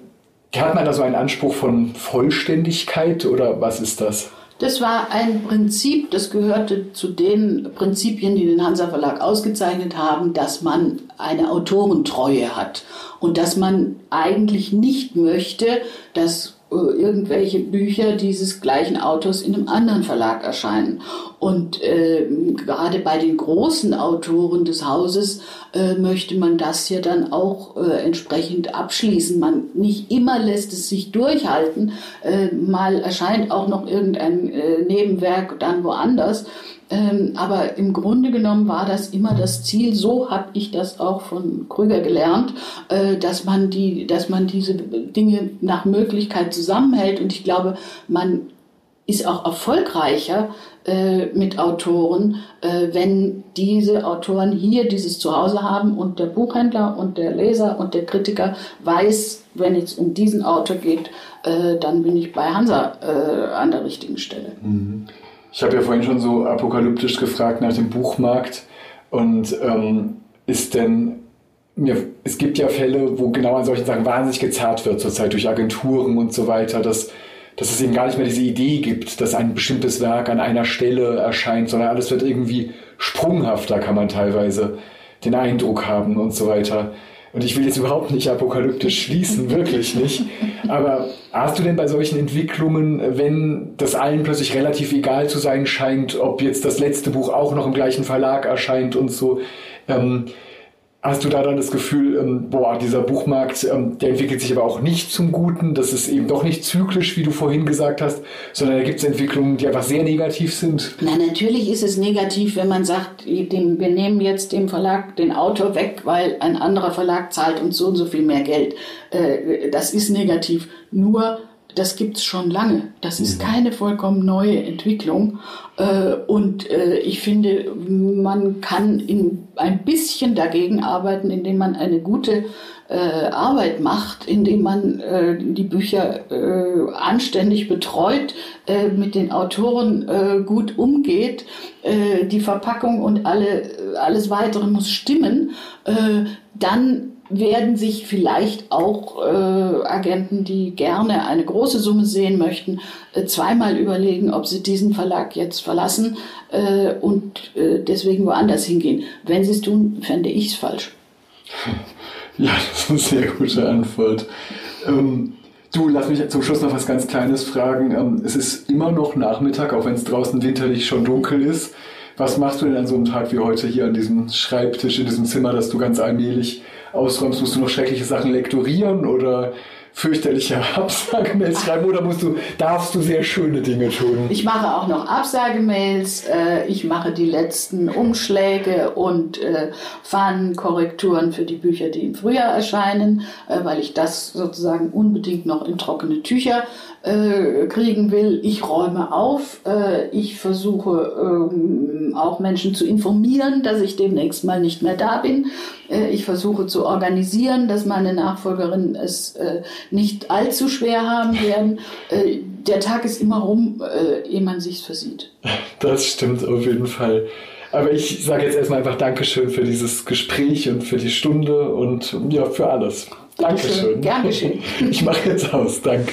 Speaker 2: hat man da so einen Anspruch von Vollständigkeit oder was ist das?
Speaker 1: Das war ein Prinzip, das gehörte zu den Prinzipien, die den Hansa Verlag ausgezeichnet haben, dass man eine Autorentreue hat und dass man eigentlich nicht möchte, dass irgendwelche Bücher dieses gleichen Autors in einem anderen Verlag erscheinen. Und äh, gerade bei den großen Autoren des Hauses äh, möchte man das ja dann auch äh, entsprechend abschließen. Man nicht immer lässt es sich durchhalten. Äh, mal erscheint auch noch irgendein äh, Nebenwerk dann woanders. Ähm, aber im Grunde genommen war das immer das Ziel. So habe ich das auch von Krüger gelernt, äh, dass man die, dass man diese Dinge nach Möglichkeit zusammenhält. Und ich glaube, man ist auch erfolgreicher äh, mit Autoren, äh, wenn diese Autoren hier dieses Zuhause haben und der Buchhändler und der Leser und der Kritiker weiß, wenn es um diesen Autor geht, äh, dann bin ich bei Hansa äh, an der richtigen Stelle.
Speaker 2: Mhm. Ich habe ja vorhin schon so apokalyptisch gefragt nach dem Buchmarkt und ähm, ist denn mir, es gibt ja Fälle, wo genau an solchen Sachen wahnsinnig gezahlt wird, zurzeit durch Agenturen und so weiter, dass, dass es eben gar nicht mehr diese Idee gibt, dass ein bestimmtes Werk an einer Stelle erscheint, sondern alles wird irgendwie sprunghafter, kann man teilweise den Eindruck haben und so weiter. Und ich will jetzt überhaupt nicht apokalyptisch schließen, wirklich nicht. Aber hast du denn bei solchen Entwicklungen, wenn das allen plötzlich relativ egal zu sein scheint, ob jetzt das letzte Buch auch noch im gleichen Verlag erscheint und so, ähm, Hast du da dann das Gefühl, ähm, boah, dieser Buchmarkt, ähm, der entwickelt sich aber auch nicht zum Guten, das ist eben doch nicht zyklisch, wie du vorhin gesagt hast, sondern da gibt es Entwicklungen, die einfach sehr negativ sind?
Speaker 1: Na, natürlich ist es negativ, wenn man sagt, wir nehmen jetzt dem Verlag den Autor weg, weil ein anderer Verlag zahlt uns so und so viel mehr Geld. Äh, das ist negativ. Nur das gibt es schon lange. Das ist mhm. keine vollkommen neue Entwicklung. Äh, und äh, ich finde, man kann in, ein bisschen dagegen arbeiten, indem man eine gute äh, Arbeit macht, indem man die Bücher anständig betreut, mit den Autoren gut umgeht. die Verpackung und alle, alles weitere muss stimmen. dann werden sich vielleicht auch äh, Agenten, die gerne eine große Summe sehen möchten, äh, zweimal überlegen, ob sie diesen Verlag jetzt verlassen äh, und äh, deswegen woanders hingehen. Wenn sie es tun, fände ich es falsch.
Speaker 2: Ja, das ist eine sehr gute Antwort. Ähm, du, lass mich zum Schluss noch was ganz Kleines fragen. Ähm, es ist immer noch Nachmittag, auch wenn es draußen winterlich schon dunkel ist. Was machst du denn an so einem Tag wie heute hier an diesem Schreibtisch, in diesem Zimmer, das du ganz allmählich ausräumst, musst du noch schreckliche Sachen lektorieren oder fürchterliche Absagemails schreiben oder musst du, darfst du sehr schöne Dinge tun?
Speaker 1: Ich mache auch noch Absagemails, äh, ich mache die letzten Umschläge und äh, Fahnenkorrekturen für die Bücher, die im Frühjahr erscheinen, äh, weil ich das sozusagen unbedingt noch in trockene Tücher äh, kriegen will. Ich räume auf, äh, ich versuche ähm, auch Menschen zu informieren, dass ich demnächst mal nicht mehr da bin. Äh, ich versuche zu organisieren, dass meine Nachfolgerin es äh, nicht allzu schwer haben werden. Äh, der Tag ist immer rum, ehe man sich versieht.
Speaker 2: Das stimmt auf jeden Fall. Aber ich sage jetzt erstmal einfach Dankeschön für dieses Gespräch und für die Stunde und ja, für alles. Dankeschön.
Speaker 1: Gern geschehen.
Speaker 2: Ich mache jetzt aus. Danke.